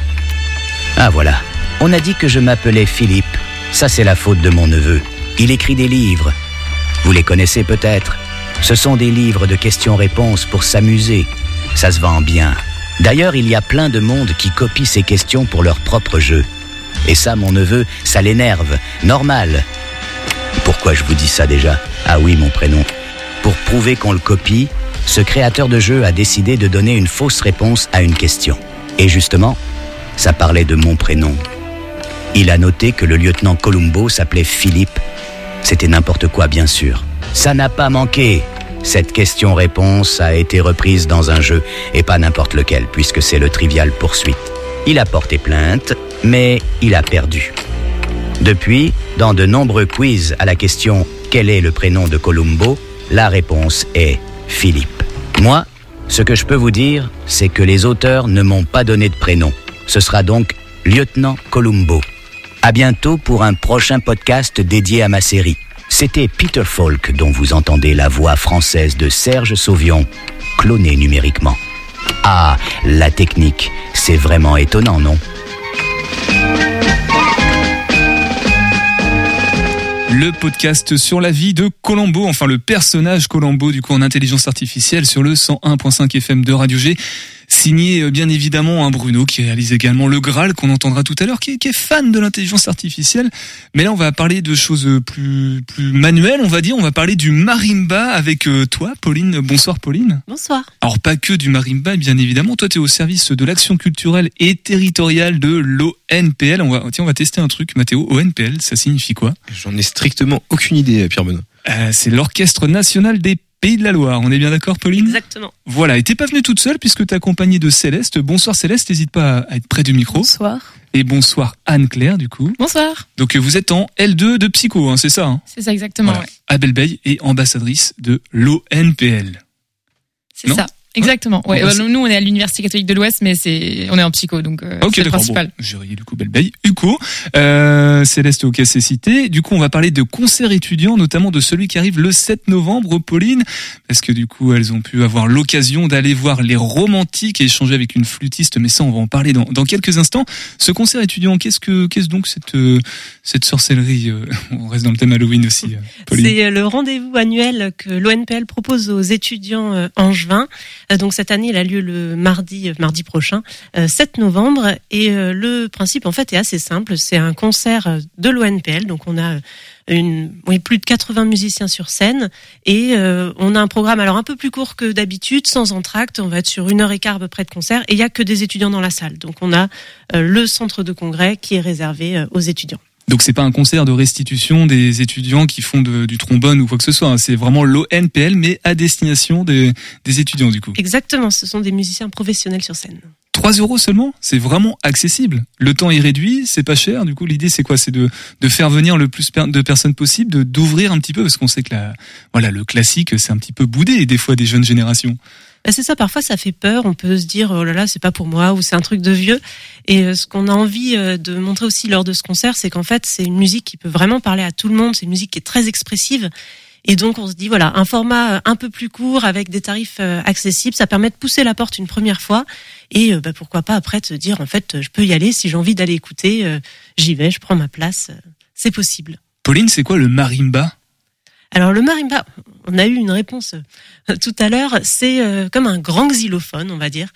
Ah voilà. On a dit que je m'appelais Philippe. Ça c'est la faute de mon neveu. Il écrit des livres. Vous les connaissez peut-être. Ce sont des livres de questions-réponses pour s'amuser. Ça se vend bien. D'ailleurs, il y a plein de monde qui copie ces questions pour leur propre jeu. Et ça, mon neveu, ça l'énerve. Normal. Pourquoi je vous dis ça déjà? Ah oui, mon prénom. Pour prouver qu'on le copie, ce créateur de jeu a décidé de donner une fausse réponse à une question. Et justement, ça parlait de mon prénom. Il a noté que le lieutenant Columbo s'appelait Philippe. C'était n'importe quoi, bien sûr. Ça n'a pas manqué. Cette question-réponse a été reprise dans un jeu, et pas n'importe lequel, puisque c'est le trivial poursuite. Il a porté plainte, mais il a perdu. Depuis, dans de nombreux quiz à la question Quel est le prénom de Columbo? la réponse est Philippe. Moi, ce que je peux vous dire, c'est que les auteurs ne m'ont pas donné de prénom. Ce sera donc Lieutenant Columbo. À bientôt pour un prochain podcast dédié à ma série. C'était Peter Falk dont vous entendez la voix française de Serge Sauvion, cloné numériquement. Ah, la technique, c'est vraiment étonnant, non? Le podcast sur la vie de Colombo, enfin le personnage Colombo du coup en intelligence artificielle sur le 101.5 FM de Radio G. Signé euh, bien évidemment un Bruno qui réalise également le Graal qu'on entendra tout à l'heure, qui, est- qui est fan de l'intelligence artificielle. Mais là on va parler de choses plus plus manuelles, on va dire. On va parler du marimba avec euh, toi, Pauline. Bonsoir Pauline. Bonsoir. Alors pas que du marimba, bien évidemment. Toi, tu es au service de l'action culturelle et territoriale de l'ONPL. On va, tiens, on va tester un truc, Mathéo. ONPL, ça signifie quoi? J'en ai strictement aucune idée, Pierre Benoît. Euh, C'est l'Orchestre National des Pays de la Loire. On est bien d'accord, Pauline? Exactement. Voilà. Et t'es pas venue toute seule puisque t'es accompagnée de Céleste. Bonsoir Céleste, n'hésite pas à être près du micro. Bonsoir. Et bonsoir Anne-Claire, du coup. Bonsoir. Donc euh, vous êtes en L2 de Psycho, hein, c'est ça hein? C'est ça exactement. Voilà. ouais. Abel Bey est ambassadrice de l'ONPL. C'est ça. Exactement. Ouais. Ah, bah, nous, on est à l'Université catholique de l'Ouest, mais c'est, on est en psycho, donc euh, Ok, c'est le principal. Bon, j'ai du coup Belbeil. Uco, euh, Céleste au c'est cité. Du coup, on va parler de concerts étudiants, notamment de celui qui arrive le 7 novembre, Pauline, parce que du coup, elles ont pu avoir l'occasion d'aller voir les romantiques et échanger avec une flûtiste, mais ça, on va en parler dans, dans quelques instants. Ce concert étudiant, qu'est-ce que, qu'est-ce donc cette, euh, cette sorcellerie euh, On reste dans le thème Halloween aussi, euh. C'est euh, le rendez-vous annuel que l'ONPL propose aux étudiants angevins. Donc cette année, il a lieu le mardi, mardi prochain, euh, 7 novembre. Et le principe, en fait, est assez simple. C'est un concert de l'ONPL. Donc on a une, oui, plus de 80 musiciens sur scène. Et euh, on a un programme alors un peu plus court que d'habitude, sans entracte. On va être sur une heure et quart à près de concert. Et il y a que des étudiants dans la salle. Donc on a euh, le centre de congrès qui est réservé aux étudiants. Donc c'est pas un concert de restitution des étudiants qui font de- du trombone ou quoi que ce soit. hein. C'est vraiment l'ONPL, mais à destination des, des étudiants du coup. Exactement, ce sont des musiciens professionnels sur scène. 3 euros seulement, c'est vraiment accessible. Le temps est réduit, c'est pas cher. Du coup, l'idée c'est quoi? C'est de, de faire venir le plus de personnes possible, de d'ouvrir un petit peu, parce qu'on sait que la, voilà, le classique c'est un petit peu boudé des fois des jeunes générations. Bah, c'est ça, parfois ça fait peur, on peut se dire oh là là, c'est pas pour moi ou c'est un truc de vieux. Et euh, ce qu'on a envie euh, de montrer aussi lors de ce concert, c'est qu'en fait, c'est une musique qui peut vraiment parler à tout le monde, c'est une musique qui est très expressive. Et donc on se dit voilà, un format euh, un peu plus court avec des tarifs accessibles, ça permet de pousser la porte une première fois et bah, pourquoi pas après te dire en fait, je peux y aller si j'ai envie d'aller écouter, j'y vais, je prends ma place, c'est possible. Pauline, c'est quoi le marimba? Alors le marimba, on a eu une réponse euh, tout à l'heure, c'est euh, comme un grand xylophone, on va dire.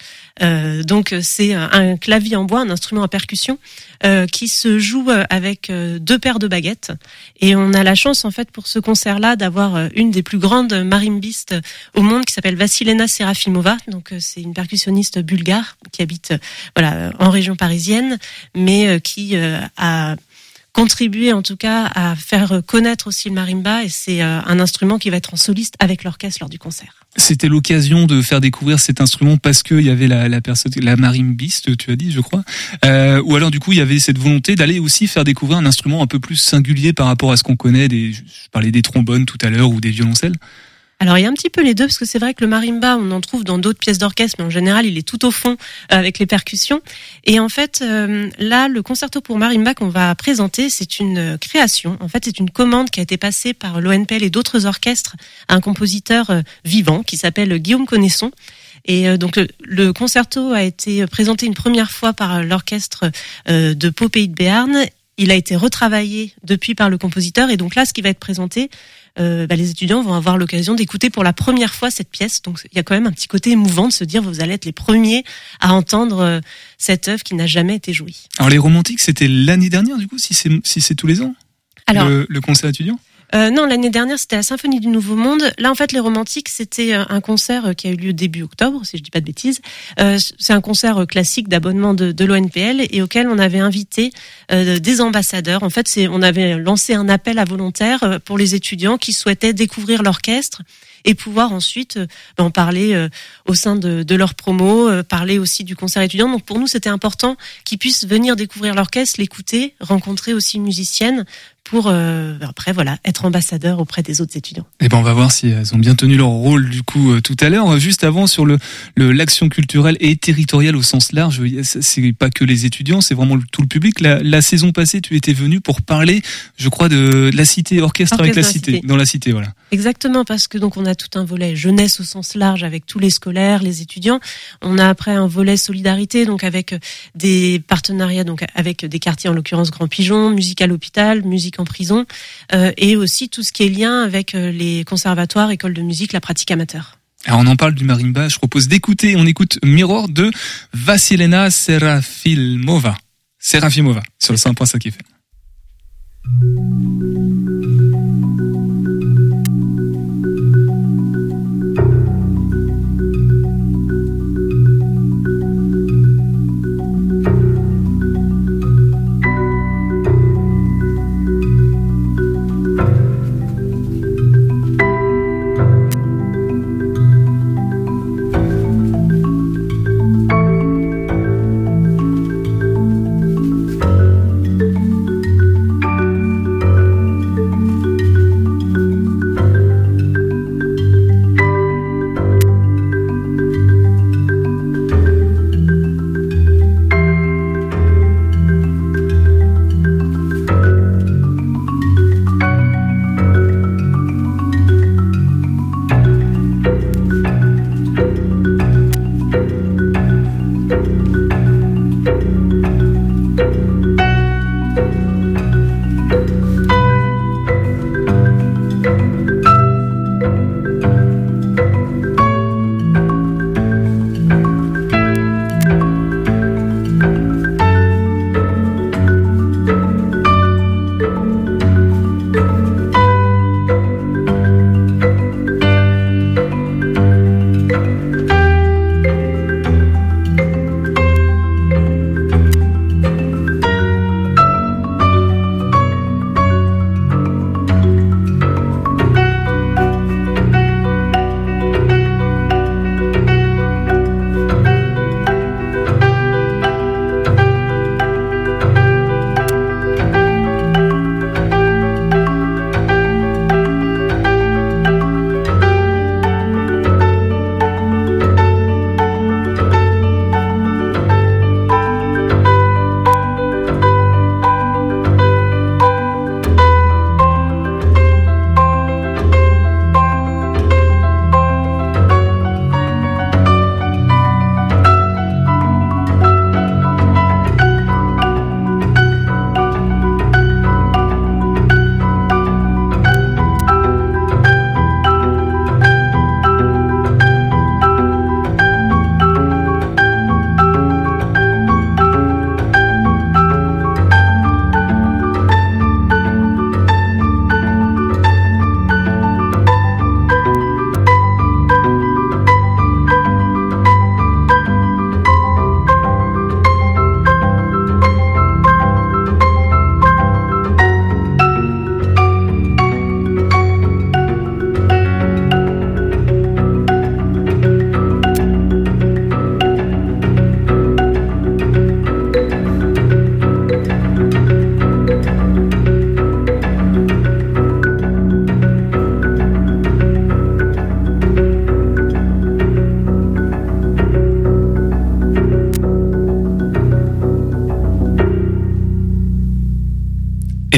Euh, donc euh, c'est un, un clavier en bois, un instrument à percussion euh, qui se joue euh, avec euh, deux paires de baguettes. Et on a la chance en fait pour ce concert-là d'avoir euh, une des plus grandes marimbistes au monde qui s'appelle Vassilena Serafimova. Donc euh, c'est une percussionniste bulgare qui habite euh, voilà euh, en région parisienne, mais euh, qui euh, a contribué en tout cas à faire connaître aussi le marimba et c'est euh, un instrument qui va être en soliste avec l'orchestre lors du concert. C'était l'occasion de faire découvrir cet instrument parce qu'il y avait la, la personne, la marimbiste, tu as dit, je crois. Euh, ou alors du coup, il y avait cette volonté d'aller aussi faire découvrir un instrument un peu plus singulier par rapport à ce qu'on connaît. Je parlais des trombones tout à l'heure ou des violoncelles. Alors il y a un petit peu les deux parce que c'est vrai que le marimba on en trouve dans d'autres pièces d'orchestre mais en général il est tout au fond euh, avec les percussions. Et en fait euh, là le concerto pour marimba qu'on va présenter c'est une euh, création. En fait c'est une commande qui a été passée par l'ONPL et d'autres orchestres à un compositeur vivant qui s'appelle Guillaume Connaisson et donc le, concerto a été présenté une première fois par l'orchestre de Pau Pays de Béarn il a été retravaillé depuis par le compositeur et donc là ce qui va être présenté euh, bah, les étudiants vont avoir l'occasion d'écouter pour la première fois cette pièce. Donc il y a quand même un petit côté émouvant de se dire vous allez être les premiers à entendre euh, cette œuvre qui n'a jamais été jouée. Alors les romantiques, c'était l'année dernière du coup, si c'est si c'est tous les ans? Alors- le, le concert étudiant? Euh, non, l'année dernière, c'était la Symphonie du Nouveau Monde. Là, en fait, les Romantiques, c'était euh, un concert euh, qui a eu lieu début octobre, si je dis pas de bêtises. Euh, c'est un concert euh, classique d'abonnement de, de l'ONPL et auquel on avait invité des ambassadeurs. En fait, on avait lancé un appel à volontaires pour les étudiants qui souhaitaient découvrir l'orchestre et pouvoir ensuite ben, en parler au sein de, de leur promo, parler aussi du concert étudiant. Donc pour nous, c'était important qu'ils puissent venir découvrir l'orchestre, l'écouter, rencontrer aussi une musicienne pour euh, après voilà être ambassadeur auprès des autres étudiants. Eh ben on va voir si elles ont bien tenu leur rôle du coup euh, tout à l'heure. Juste avant sur le l'action culturelle et territoriale au sens large, c'est pas que les étudiants, c'est vraiment tout le public. La, la saison passée, tu étais venu pour parler, je crois, de, de la cité orchestre, avec la cité, dans la cité. dans la cité, voilà. Exactement, parce que donc on a tout un volet jeunesse au sens large avec tous les scolaires, les étudiants. On a après un volet solidarité, donc avec euh, des partenariats, donc avec des quartiers, en l'occurrence Grand Pigeon, musique à l'hôpital, en prison, euh, et aussi tout ce qui est lien avec euh, les conservatoires, écoles de musique, la pratique amateur. Alors on en parle du marimba, je propose d'écouter, on écoute Mirror de Vasilena Serafimova. Serafimova, sur le 100.5 FM.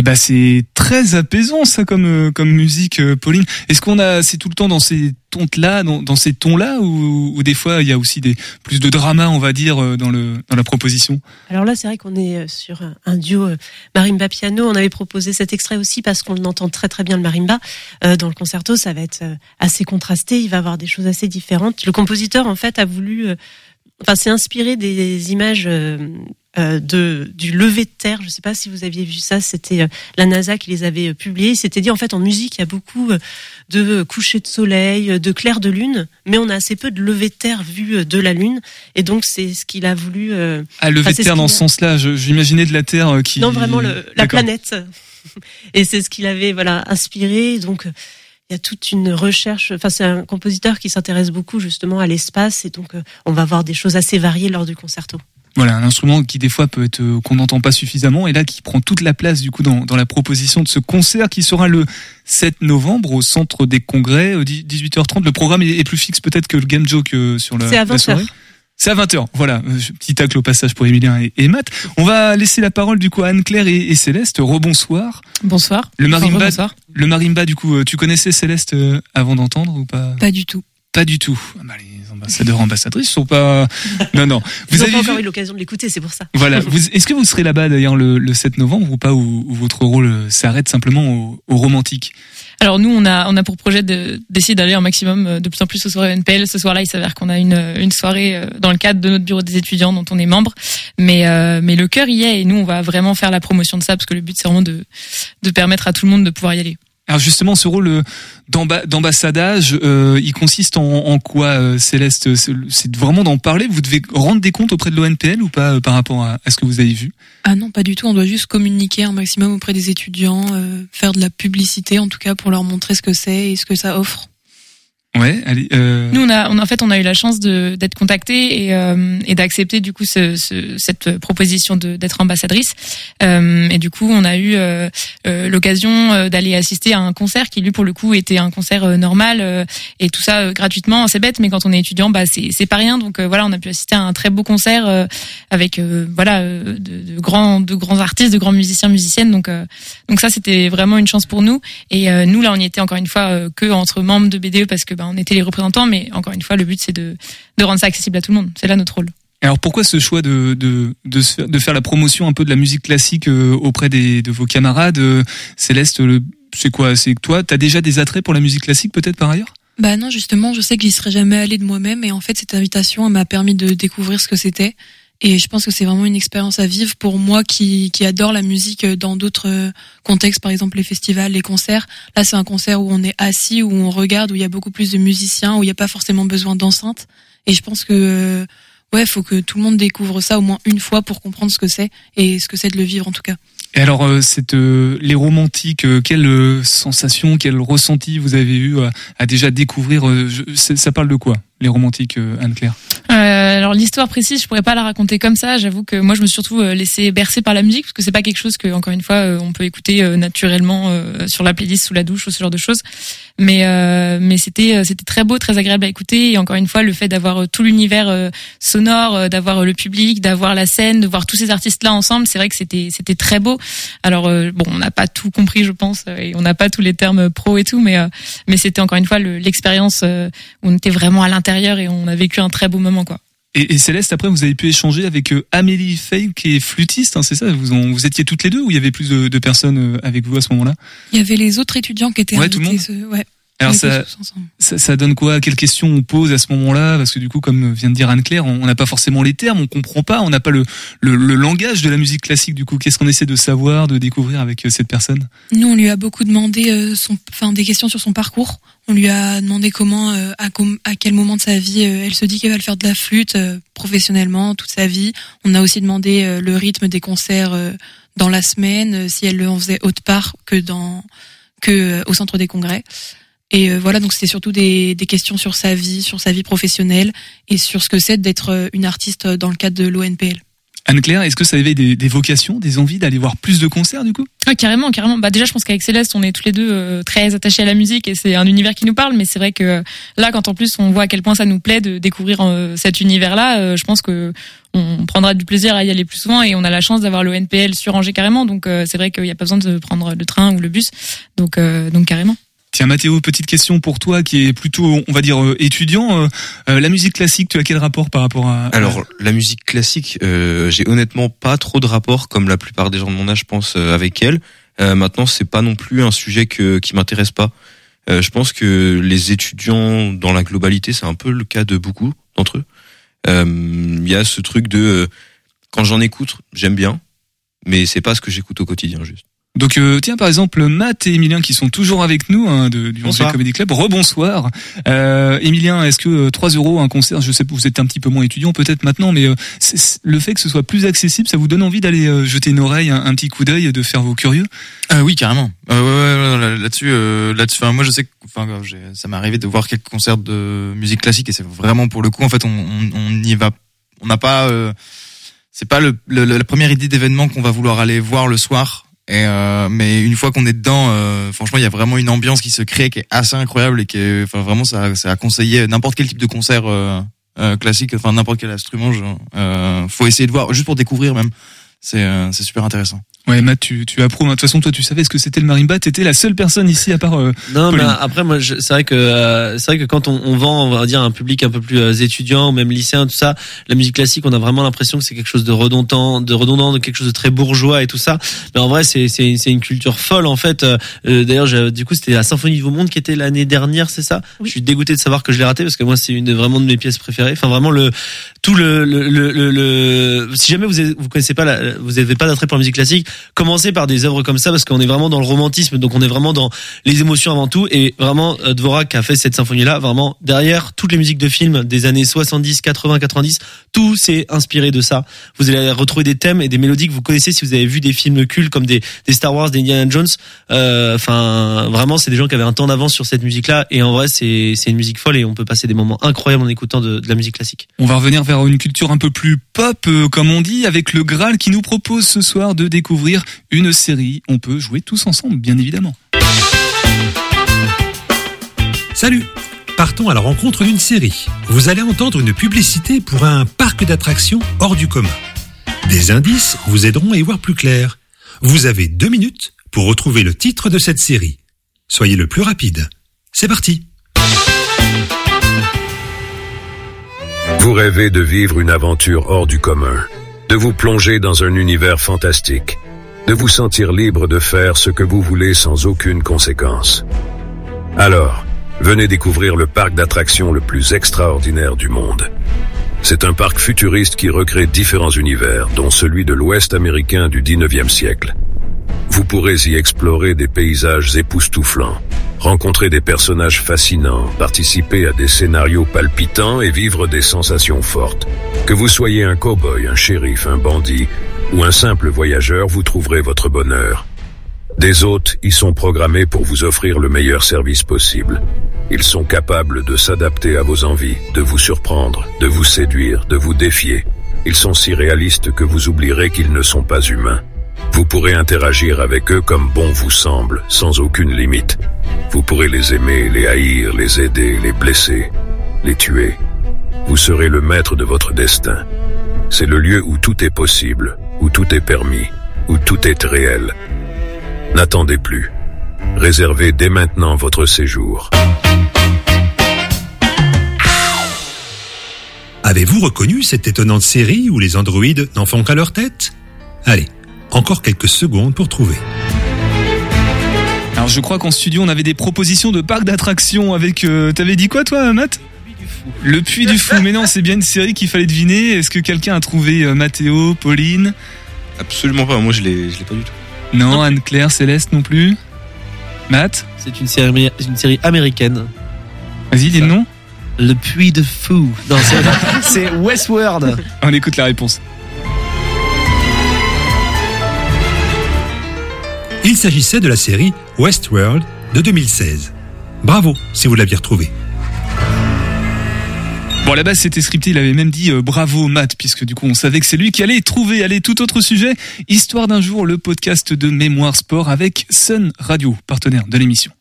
Eh ben c'est très apaisant ça comme euh, comme musique, euh, Pauline. Est-ce qu'on a c'est tout le temps dans ces tons là, dans, dans ces tons là, ou, ou des fois il y a aussi des plus de drama, on va dire, euh, dans le dans la proposition? Alors là, c'est vrai qu'on est sur un- duo marimba piano. On avait proposé cet extrait aussi parce qu'on entend très très bien le marimba dans le concerto. Ça va être assez contrasté. Il va avoir des choses assez différentes. Le compositeur en fait a voulu, enfin, s'est inspiré des images. Euh, de du lever de terre, je sais pas si vous aviez vu ça, c'était euh, la NASA qui les avait euh, publiés. Il s'était dit en fait en musique il y a beaucoup euh, de coucher de soleil, euh, de clair de lune, mais on a assez peu de lever de terre vu euh, de la lune, et donc c'est ce qu'il a voulu. euh, Ah, lever de terre ce dans ce sens-là, je- j'imaginais de la terre qui. non, vraiment le, la planète. Et c'est ce qu'il avait voilà inspiré. Donc il y a toute une recherche. Enfin, c'est un compositeur qui s'intéresse beaucoup justement à l'espace, et donc on va voir des choses assez variées lors du concerto. Voilà, un instrument qui des fois peut être euh, qu'on n'entend pas suffisamment et là qui prend toute la place du coup dans, dans la proposition de ce concert qui sera le 7 novembre au centre des congrès euh, 18h30. Le programme est est plus fixe peut-être que le game joke euh, sur la, C'est à la 20h. soirée. C'est à 20h, voilà. Euh, Petit tacle au passage pour Emilien et, et Matt. On va laisser la parole du coup à Anne-Claire et, et Céleste. Rebonsoir. Bonsoir. Le marimba, rebonsoir. le marimba du coup, euh, tu connaissais Céleste euh, avant d'entendre ou pas? Pas du tout. Pas du tout. Ah bah, les ambassadeurs, ambassadrices sont pas. Non, non. Vous avez pas encore vu eu l'occasion de l'écouter, c'est pour ça. Voilà. Vous- Est-ce que vous serez là-bas d'ailleurs le, le 7 novembre ou pas, ou, ou votre rôle euh, s'arrête simplement au, au romantique Alors nous, on a on a pour projet de- d'essayer d'aller un maximum euh, de plus en plus aux soirées NPL. Ce soir-là, il s'avère qu'on a une une soirée euh, dans le cadre de notre bureau des étudiants dont on est membre. Mais euh, mais le cœur y est et nous, on va vraiment faire la promotion de ça parce que le but c'est vraiment de de permettre à tout le monde de pouvoir y aller. Alors justement, ce rôle euh, d'amba- d'ambassadage, euh, il consiste en, quoi, euh, Céleste C'est vraiment d'en parler? Vous devez rendre des comptes auprès de l'ONPL ou pas par rapport à, à ce que vous avez vu? Ah non, pas du tout. On doit juste communiquer un maximum auprès des étudiants, faire de la publicité en tout cas pour leur montrer ce que c'est et ce que ça offre. Ouais. Allez. Euh... Nous, on a, on, en fait, on a eu la chance d'être contactés et, euh, et d'accepter du coup ce, ce, cette proposition d'être ambassadrice. Euh, et du coup, on a eu euh, euh, l'occasion euh, d'aller assister à un concert qui, lui, pour le coup, était un concert normal et tout ça gratuitement. C'est bête, mais quand on est étudiant, bah c'est pas rien. Donc voilà, on a pu assister à un très beau concert avec voilà de, de grands de grands artistes, de grands musiciens, musiciennes. Donc donc ça, c'était vraiment une chance pour nous. Et nous, là, on y était encore une fois que entre membres de BDE parce que bah, on était les représentants. Mais encore une fois, le but c'est de de rendre ça accessible à tout le monde. C'est là notre rôle. Alors pourquoi ce choix de de de, faire, de faire la promotion un peu de la musique classique euh, auprès des de vos camarades euh, Céleste le- c'est quoi C'est que toi, t'as déjà des attraits pour la musique classique peut-être par ailleurs? Bah non, justement, je sais que j'y serais jamais allée de moi-même et en fait cette invitation m'a permis de découvrir ce que c'était et je pense que c'est vraiment une expérience à vivre pour moi qui qui adore la musique dans d'autres euh, contextes, par exemple les festivals, les concerts. Là, c'est un concert où on est assis, où on regarde, où il y a beaucoup plus de musiciens, où il n'y a pas forcément besoin d'enceinte et je pense que euh, ouais, faut que tout le monde découvre ça au moins une fois pour comprendre ce que c'est et ce que c'est de le vivre en tout cas. Et alors, euh, cette, euh, les romantiques, euh, quelle euh, sensation, quel ressenti vous avez eu à, à déjà découvrir euh, je- Ça parle de quoi, les romantiques, euh, Anne-Claire Euh, alors l'histoire précise, je pourrais pas la raconter comme ça. J'avoue que moi je me suis surtout euh, laissée bercer par la musique parce que c'est pas quelque chose que encore une fois euh, on peut écouter naturellement sur la playlist sous la douche ou ce genre de choses. Mais euh, mais c'était c'était très beau, très agréable à écouter et encore une fois le fait d'avoir tout l'univers sonore, d'avoir le public, d'avoir la scène, de voir tous ces artistes là ensemble, c'est vrai que c'était c'était très beau. Alors bon, on n'a pas tout compris je pense et on n'a pas tous les termes pro et tout, mais mais c'était encore une fois le- l'expérience où on était vraiment à l'intérieur et on a vécu un très beau moment quoi. et, et Céleste, après, vous avez pu échanger avec euh, Amélie Fay, qui est flûtiste, hein, c'est ça? Vous, en- vous étiez toutes les deux ou il y avait plus de, de personnes euh, avec vous à ce moment-là? Il y avait les autres étudiants qui étaient Ouais, tout le invités. ce- ouais. Alors ça, ça, ça donne quoi Quelles questions on pose à ce moment-là? Parce que du coup, comme vient de dire Anne-Claire, on n'a pas forcément les termes, on comprend pas, on n'a pas le, le, le langage de la musique classique. Du coup, qu'est-ce qu'on essaie de savoir, de découvrir avec euh, cette personne? Nous, on lui a beaucoup demandé euh, son, enfin, des questions sur son parcours. On lui a demandé comment, euh, à, quel moment de sa vie, elle se dit qu'elle va le faire de la flûte professionnellement toute sa vie. On a aussi demandé le rythme des concerts dans la semaine, si elle le en faisait autre part que dans que au centre des congrès. Et euh, voilà, donc c'était surtout des, des questions sur sa vie, sur sa vie professionnelle et sur ce que c'est d'être euh, une artiste dans le cadre de l'ONPL. Anne-Claire, est-ce que ça éveille des, des vocations, des envies d'aller voir plus de concerts du coup? Ah, carrément, carrément. Bah déjà, je pense qu'avec Céleste, on est tous les deux euh, très attachés à la musique et c'est un univers qui nous parle. Mais c'est vrai que euh, là, quand en plus on voit à quel point ça nous plaît de découvrir euh, cet univers-là, euh, je pense que on prendra du plaisir à y aller plus souvent et on a la chance d'avoir le NPL sur Angers carrément. Donc euh, c'est vrai qu'il n'y a pas besoin de prendre le train ou le bus. Donc euh, donc carrément. Tiens Mathéo, petite question pour toi qui est plutôt, on va dire, euh, étudiant. Euh, euh, la musique classique, tu as quel rapport par rapport à... Alors, la musique classique, euh, j'ai honnêtement pas trop de rapport, comme la plupart des gens de mon âge pensent euh, avec elle. Maintenant, c'est pas non plus un sujet que, qui m'intéresse pas. Je pense que les étudiants, dans la globalité, c'est un peu le cas de beaucoup d'entre eux. Il y a ce truc de quand j'en écoute, j'aime bien, mais c'est pas ce que j'écoute au quotidien juste. Donc euh, tiens par exemple Matt et Emilien qui sont toujours avec nous hein, de, du Bonsoir. Comedy Club. Rebonsoir. Euh, Emilien, est-ce que euh, 3 euros un concert, je sais que vous êtes un petit peu moins étudiant peut-être maintenant, mais euh, c'est- le fait que ce soit plus accessible, ça vous donne envie d'aller euh, jeter une oreille, un, un petit coup d'œil, de faire vos curieux? Euh, oui, carrément. Euh, ouais, ouais, ouais, là- là-dessus, euh, là-dessus. Enfin, moi, je sais que, enfin, j'ai- ça m'est arrivé de voir quelques concerts de musique classique et c'est vraiment pour le coup, en fait, on, on, on y va, on n'a pas, euh, c'est pas le, le- la première idée d'événement qu'on va vouloir aller voir le soir. Et euh, mais une fois qu'on est dedans, euh, franchement, il y a vraiment une ambiance qui se crée qui est assez incroyable et qui est, enfin vraiment, ça, ça a conseillé n'importe quel type de concert euh, euh, classique, enfin n'importe quel instrument. Genre, euh, faut essayer de voir, juste pour découvrir même. C'est euh, c'est super intéressant. Ouais, Matt, tu, tu approuves. De toute façon, toi, tu savais ce que c'était le marimba. T'étais la seule personne ici à part. euh, Non, mais après moi, je- c'est vrai que euh, c'est vrai que quand on, on vend, on va dire un public un peu plus euh, étudiant, ou même lycéen, tout ça, la musique classique, on a vraiment l'impression que c'est quelque chose de redondant, de redondant, de quelque chose de très bourgeois et tout ça. Mais en vrai, c'est c'est c'est une culture folle en fait. Euh, euh, D'ailleurs, j'ai- du coup, c'était la Symphonie du Monde qui était l'année dernière, c'est ça? Je suis dégoûté de savoir que je l'ai raté parce que moi, c'est une de- vraiment de mes pièces préférées. Enfin, vraiment le tout le le le, si jamais vous connaissez pas la, vous avez pas d'attrait pour la musique classique, commencez par des œuvres comme ça parce qu'on est vraiment dans le romantisme, donc on est vraiment dans les émotions avant tout et vraiment euh, Dvorak a fait cette symphonie là vraiment derrière toutes les musiques de films des années 70, 80, 90, tout s'est inspiré de ça. Vous allez retrouver des thèmes et des mélodies que vous connaissez si vous avez vu des films cultes comme des, Star Wars, des Indiana Jones. Euh, Enfin, vraiment, c'est des gens qui avaient un temps d'avance sur cette musique-là. Et en vrai, c'est une musique folle et on peut passer des moments incroyables en écoutant de, de la musique classique. On va revenir vers une culture un peu plus pop, euh, comme on dit, avec le Graal qui nous propose ce soir de découvrir une série. On peut jouer tous ensemble, bien évidemment. Salut Partons à la rencontre d'une série. Vous allez entendre une publicité pour un parc d'attractions hors du commun. Des indices vous aideront à y voir plus clair. Vous avez deux minutes pour retrouver le titre de cette série. Soyez le plus rapide. C'est parti Vous rêvez de vivre une aventure hors du commun, de vous plonger dans un univers fantastique, de vous sentir libre de faire ce que vous voulez sans aucune conséquence. Alors, venez découvrir le parc d'attractions le plus extraordinaire du monde. C'est un parc futuriste qui recrée différents univers, dont celui de l'Ouest américain du 19e siècle. Vous pourrez y explorer des paysages époustouflants, rencontrer des personnages fascinants, participer à des scénarios palpitants et vivre des sensations fortes. Que vous soyez un cow-boy, un shérif, un bandit ou un simple voyageur, vous trouverez votre bonheur. Des hôtes y sont programmés pour vous offrir le meilleur service possible. Ils sont capables de s'adapter à vos envies, de vous surprendre, de vous séduire, de vous défier. Ils sont si réalistes que vous oublierez qu'ils ne sont pas humains. Vous pourrez interagir avec eux comme bon vous semble, sans aucune limite. Vous pourrez les aimer, les haïr, les aider, les blesser, les tuer. Vous serez le maître de votre destin. C'est le lieu où tout est possible, où tout est permis, où tout est réel. N'attendez plus. Réservez dès maintenant votre séjour. Avez-vous reconnu cette étonnante série où les androïdes n'en font qu'à leur tête? Allez, encore quelques secondes pour trouver. Alors, je crois qu'en studio, on avait des propositions de parcs d'attractions avec. euh, T'avais dit quoi, toi, Matt? Le Puy du Fou. Mais non, c'est bien une série qu'il fallait deviner. Est-ce que quelqu'un a trouvé euh, Mathéo, Pauline? Absolument pas. Moi, je l'ai, je l'ai pas du tout. Non, Anne-Claire, Céleste non plus. Matt C'est une série, une série américaine. Vas-y, dis le nom. Le Puy de Fou. Non, c'est- c'est Westworld. On écoute la réponse. Il s'agissait de la série Westworld de 2016. Bravo si vous l'aviez retrouvé. Bon, à la base, c'était scripté. Il avait même dit euh, bravo, Matt, puisque du coup, on savait que c'est lui qui allait trouver. Allez, tout autre sujet. Histoire d'un jour, le podcast de Mémoire Sport avec Sun Radio, partenaire de l'émission.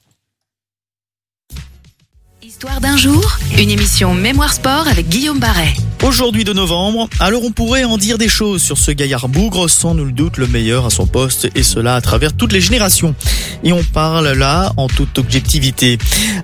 Histoire d'un jour, une émission Mémoire Sport avec Guillaume Barret. Aujourd'hui de novembre, alors on pourrait en dire des choses sur ce gaillard bougre, sans nul doute le meilleur à son poste, et cela à travers toutes les générations. Et on parle là en toute objectivité.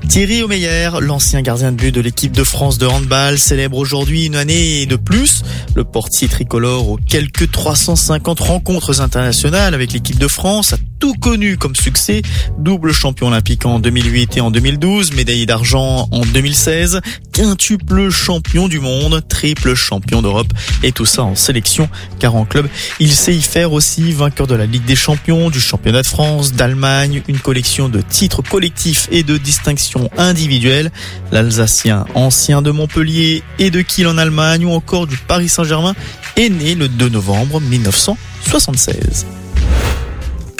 Thierry Omeyer, l'ancien gardien de but de l'équipe de France de handball, célèbre aujourd'hui une année de plus. Le portier tricolore aux quelques 350 rencontres internationales avec l'équipe de France tout connu comme succès. Double champion olympique en 2008 et en 2012, médaillé d'argent en 2016, quintuple champion du monde, triple champion d'Europe et tout ça en sélection car en club il sait y faire aussi vainqueur de la Ligue des Champions, du championnat de France, d'Allemagne, une collection de titres collectifs et de distinctions individuelles. L'Alsacien ancien de Montpellier et de Kiel en Allemagne ou encore du Paris Saint-Germain est né le 2 novembre 1976.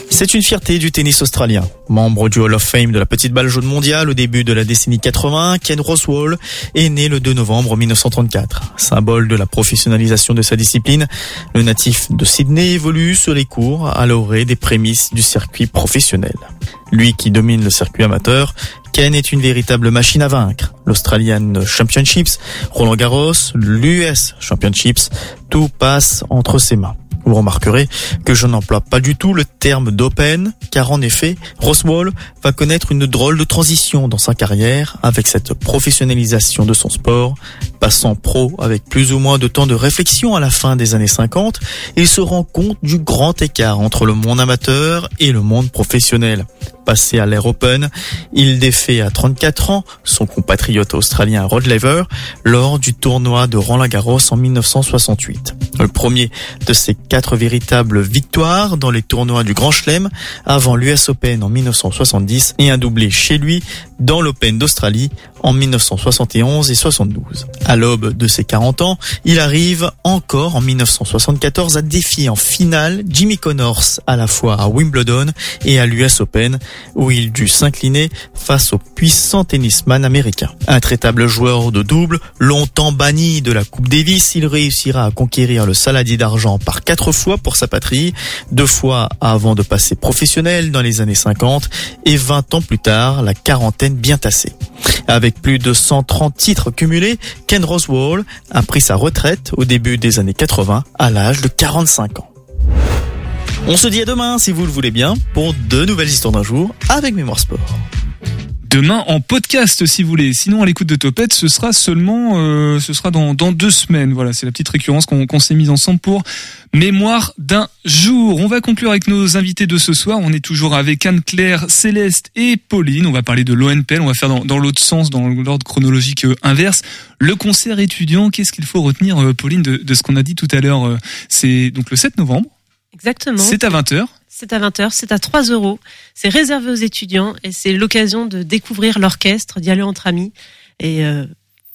C'est une fierté du tennis australien. Membre du Hall of Fame de la petite balle jaune mondiale au début de la décennie 80, Ken Roswell est né le 2 novembre 1934. Symbole de la professionnalisation de sa discipline, le natif de Sydney évolue sur les cours à l'orée des prémices du circuit professionnel. Lui qui domine le circuit amateur, Ken est une véritable machine à vaincre. L'Australian Championships, Roland Garros, l'US Championships, tout passe entre ses mains. Vous remarquerez que je n'emploie pas du tout le terme d'open, car en effet, Roswell va connaître une drôle de transition dans sa carrière avec cette professionnalisation de son sport. Passant pro avec plus ou moins de temps de réflexion à la fin des années 50, il se rend compte du grand écart entre le monde amateur et le monde professionnel. Passé à l'Air Open, il défait à 34 ans son compatriote australien Rod Laver lors du tournoi de Roland Garros en 1968. Le premier de ses quatre véritables victoires dans les tournois du Grand Chelem avant l'US Open en 1970 et un doublé chez lui dans l'Open d'Australie en 1971 et 72. À l'aube de ses 40 ans, il arrive encore en 1974 à défier en finale Jimmy Connors à la fois à Wimbledon et à l'US Open où il dut s'incliner face au puissant tennisman américain. Intraitable joueur de double, longtemps banni de la Coupe Davis, il réussira à conquérir le saladier d'argent par quatre fois pour sa patrie, deux fois avant de passer professionnel dans les années 50 et 20 ans plus tard, la quarantaine bien tassée. Avec plus de 130 titres cumulés, Ken Roswell a pris sa retraite au début des années 80 à l'âge de 45 ans. On se dit à demain si vous le voulez bien pour deux nouvelles histoires d'un jour avec Mémoire Sport. Demain en podcast si vous voulez. Sinon à l'écoute de Topette, ce sera seulement, euh, ce sera dans, dans deux semaines. Voilà, c'est la petite récurrence qu'on s'est mise ensemble pour mémoire d'un jour. On va conclure avec nos invités de ce soir. On est toujours avec Anne-Claire, Céleste et Pauline. On va parler de l'ONPL. On va faire dans, dans l'autre sens, dans l'ordre chronologique euh, inverse. Le concert étudiant. Qu'est-ce qu'il faut retenir, euh, Pauline, de, de ce qu'on a dit tout à l'heure C'est donc le 7 novembre. Exactement. C'est à 20h. C'est à 20h, c'est à 3 euros. C'est réservé aux étudiants et c'est l'occasion de découvrir l'orchestre, d'y aller entre amis. Et euh,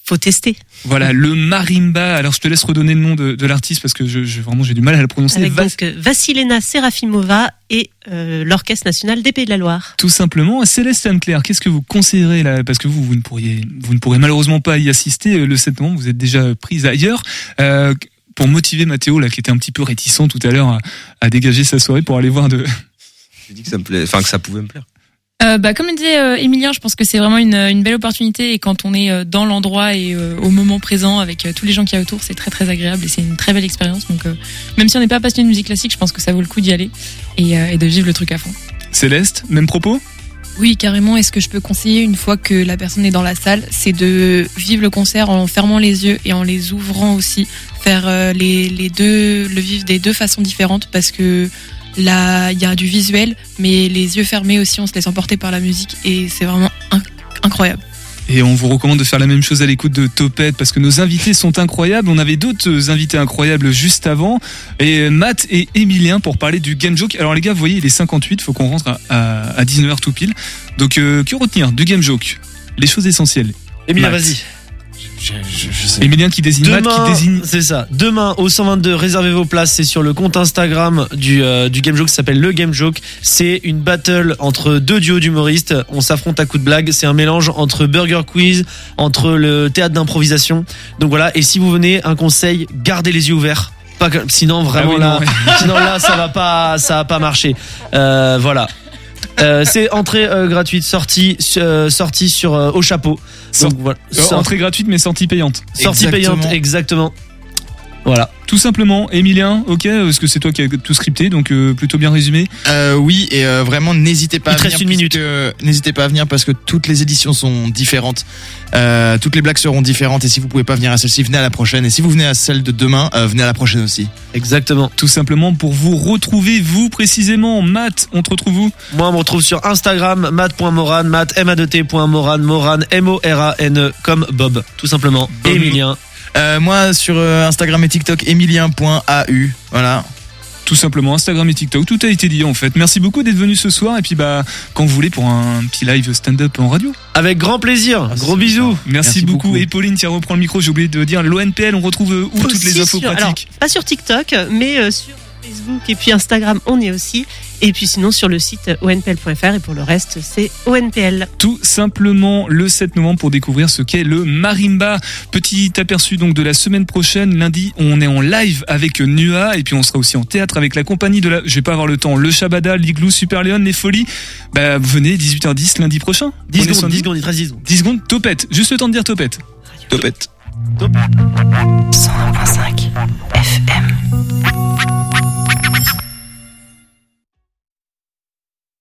faut tester. Voilà, le marimba. Alors je te laisse redonner le nom de, de l'artiste parce que je, je- vraiment j'ai du mal à le prononcer. Avec Vas- donc Vassilena Serafimova et euh, l'Orchestre National des Pays de la Loire. Tout simplement. Céleste Anne-Claire, qu'est-ce que vous conseillerez là? Parce que vous, vous ne pourriez, vous ne pourrez malheureusement pas y assister euh, le 7 novembre. Vous êtes déjà prise ailleurs. Euh, pour motiver Mathéo là, qui était un petit peu réticent tout à l'heure à, à dégager sa soirée pour aller voir de. J'ai dit que ça me plaît, enfin que ça pouvait me plaire. Euh, bah, comme le disait euh, Emilien, je pense que c'est vraiment une, une belle opportunité et quand on est euh, dans l'endroit et euh, au moment présent avec euh, tous les gens qu'il y a autour, c'est très très agréable et c'est une très belle expérience. Donc euh, même si on n'est pas passionné de musique classique, je pense que ça vaut le coup d'y aller et, euh, et de vivre le truc à fond. Céleste, même propos? Oui, carrément. Et ce que je peux conseiller une fois que la personne est dans la salle, c'est de vivre le concert en fermant les yeux et en les ouvrant aussi. Faire euh, les, les deux, le vivre des deux façons différentes parce que là, il y a du visuel, mais les yeux fermés aussi, on se laisse emporter par la musique et c'est vraiment inc- incroyable. Et on vous recommande de faire la même chose à l'écoute de Topette parce que nos invités sont incroyables. On avait d'autres invités incroyables juste avant. Et Matt et Emilien pour parler du Game Joke. Alors les gars, vous voyez, il est 58, faut qu'on rentre à, à, à 19h tout pile. Donc euh, que retenir du Game Joke? Les choses essentielles. Emilien, Vas-y. Emilien qui désigne Matt, qui Demain, désigne c'est ça. Demain au 122, réservez vos places. C'est sur le compte Instagram du euh, du Game Joke qui s'appelle le Game Joke. C'est une battle entre deux duos d'humoristes. On s'affronte à coups de blague. C'est un mélange entre Burger Quiz, entre le théâtre d'improvisation. Donc voilà. Et si vous venez, un conseil gardez les yeux ouverts. Pas que- sinon vraiment Ah oui, là, non, ouais. sinon là ça va pas, ça va pas marcher. Euh, voilà. Euh, c'est entrée euh, gratuite, sortie, euh, sortie sur euh, au chapeau. Donc, voilà. Sort- entrée gratuite mais sortie payante. sortie payante, exactement. Voilà. Tout simplement, Emilien, ok, parce que c'est toi qui as tout scripté, donc euh, plutôt bien résumé. Euh, oui, et euh, vraiment n'hésitez pas Il à te venir. reste une minute. puisque- N'hésitez pas à venir parce que toutes les éditions sont différentes. Euh, toutes les blagues seront différentes et si vous pouvez pas venir à celle-ci, venez à la prochaine. Et si vous venez à celle de demain, euh, venez à la prochaine aussi. Exactement. Tout simplement pour vous retrouver, vous précisément. Matt, on te retrouve où? Moi, on me retrouve sur Instagram, matt.moran, matt, m a d t.moran, moran, M-O-R-A-N-E, E, comme Bob, tout simplement. Bob. Emilien. Euh, moi sur euh, Instagram et TikTok, emilien.au. Voilà. Tout simplement, Instagram et TikTok, tout a été dit en fait. Merci beaucoup d'être venu ce soir et puis bah quand vous voulez pour un petit live stand-up en radio. Avec grand plaisir. Gros bisous. Merci, Merci beaucoup. beaucoup. Et Pauline, tiens, reprends le micro, j'ai oublié de dire l'ONPL, on retrouve euh, où toutes les infos sur- alors, pratiques pas sur TikTok, mais euh, sur Facebook et puis Instagram, on est aussi. Et puis sinon sur le site onpl.fr et pour le reste c'est ONPL. Tout simplement le 7 novembre pour découvrir ce qu'est le marimba. Petit aperçu donc de la semaine prochaine. Lundi, on est en live avec Nua et puis on sera aussi en théâtre avec la compagnie de la. Je vais pas avoir le temps. Le Shabada, l'Igloo, Super Leon, les Folies. Bah venez 18h10 lundi prochain. 10 On est secondes, samedi. 10 secondes, il te reste 10 secondes. 10 secondes. Topette. Juste le temps de dire topette. Topette. 101.5 FM.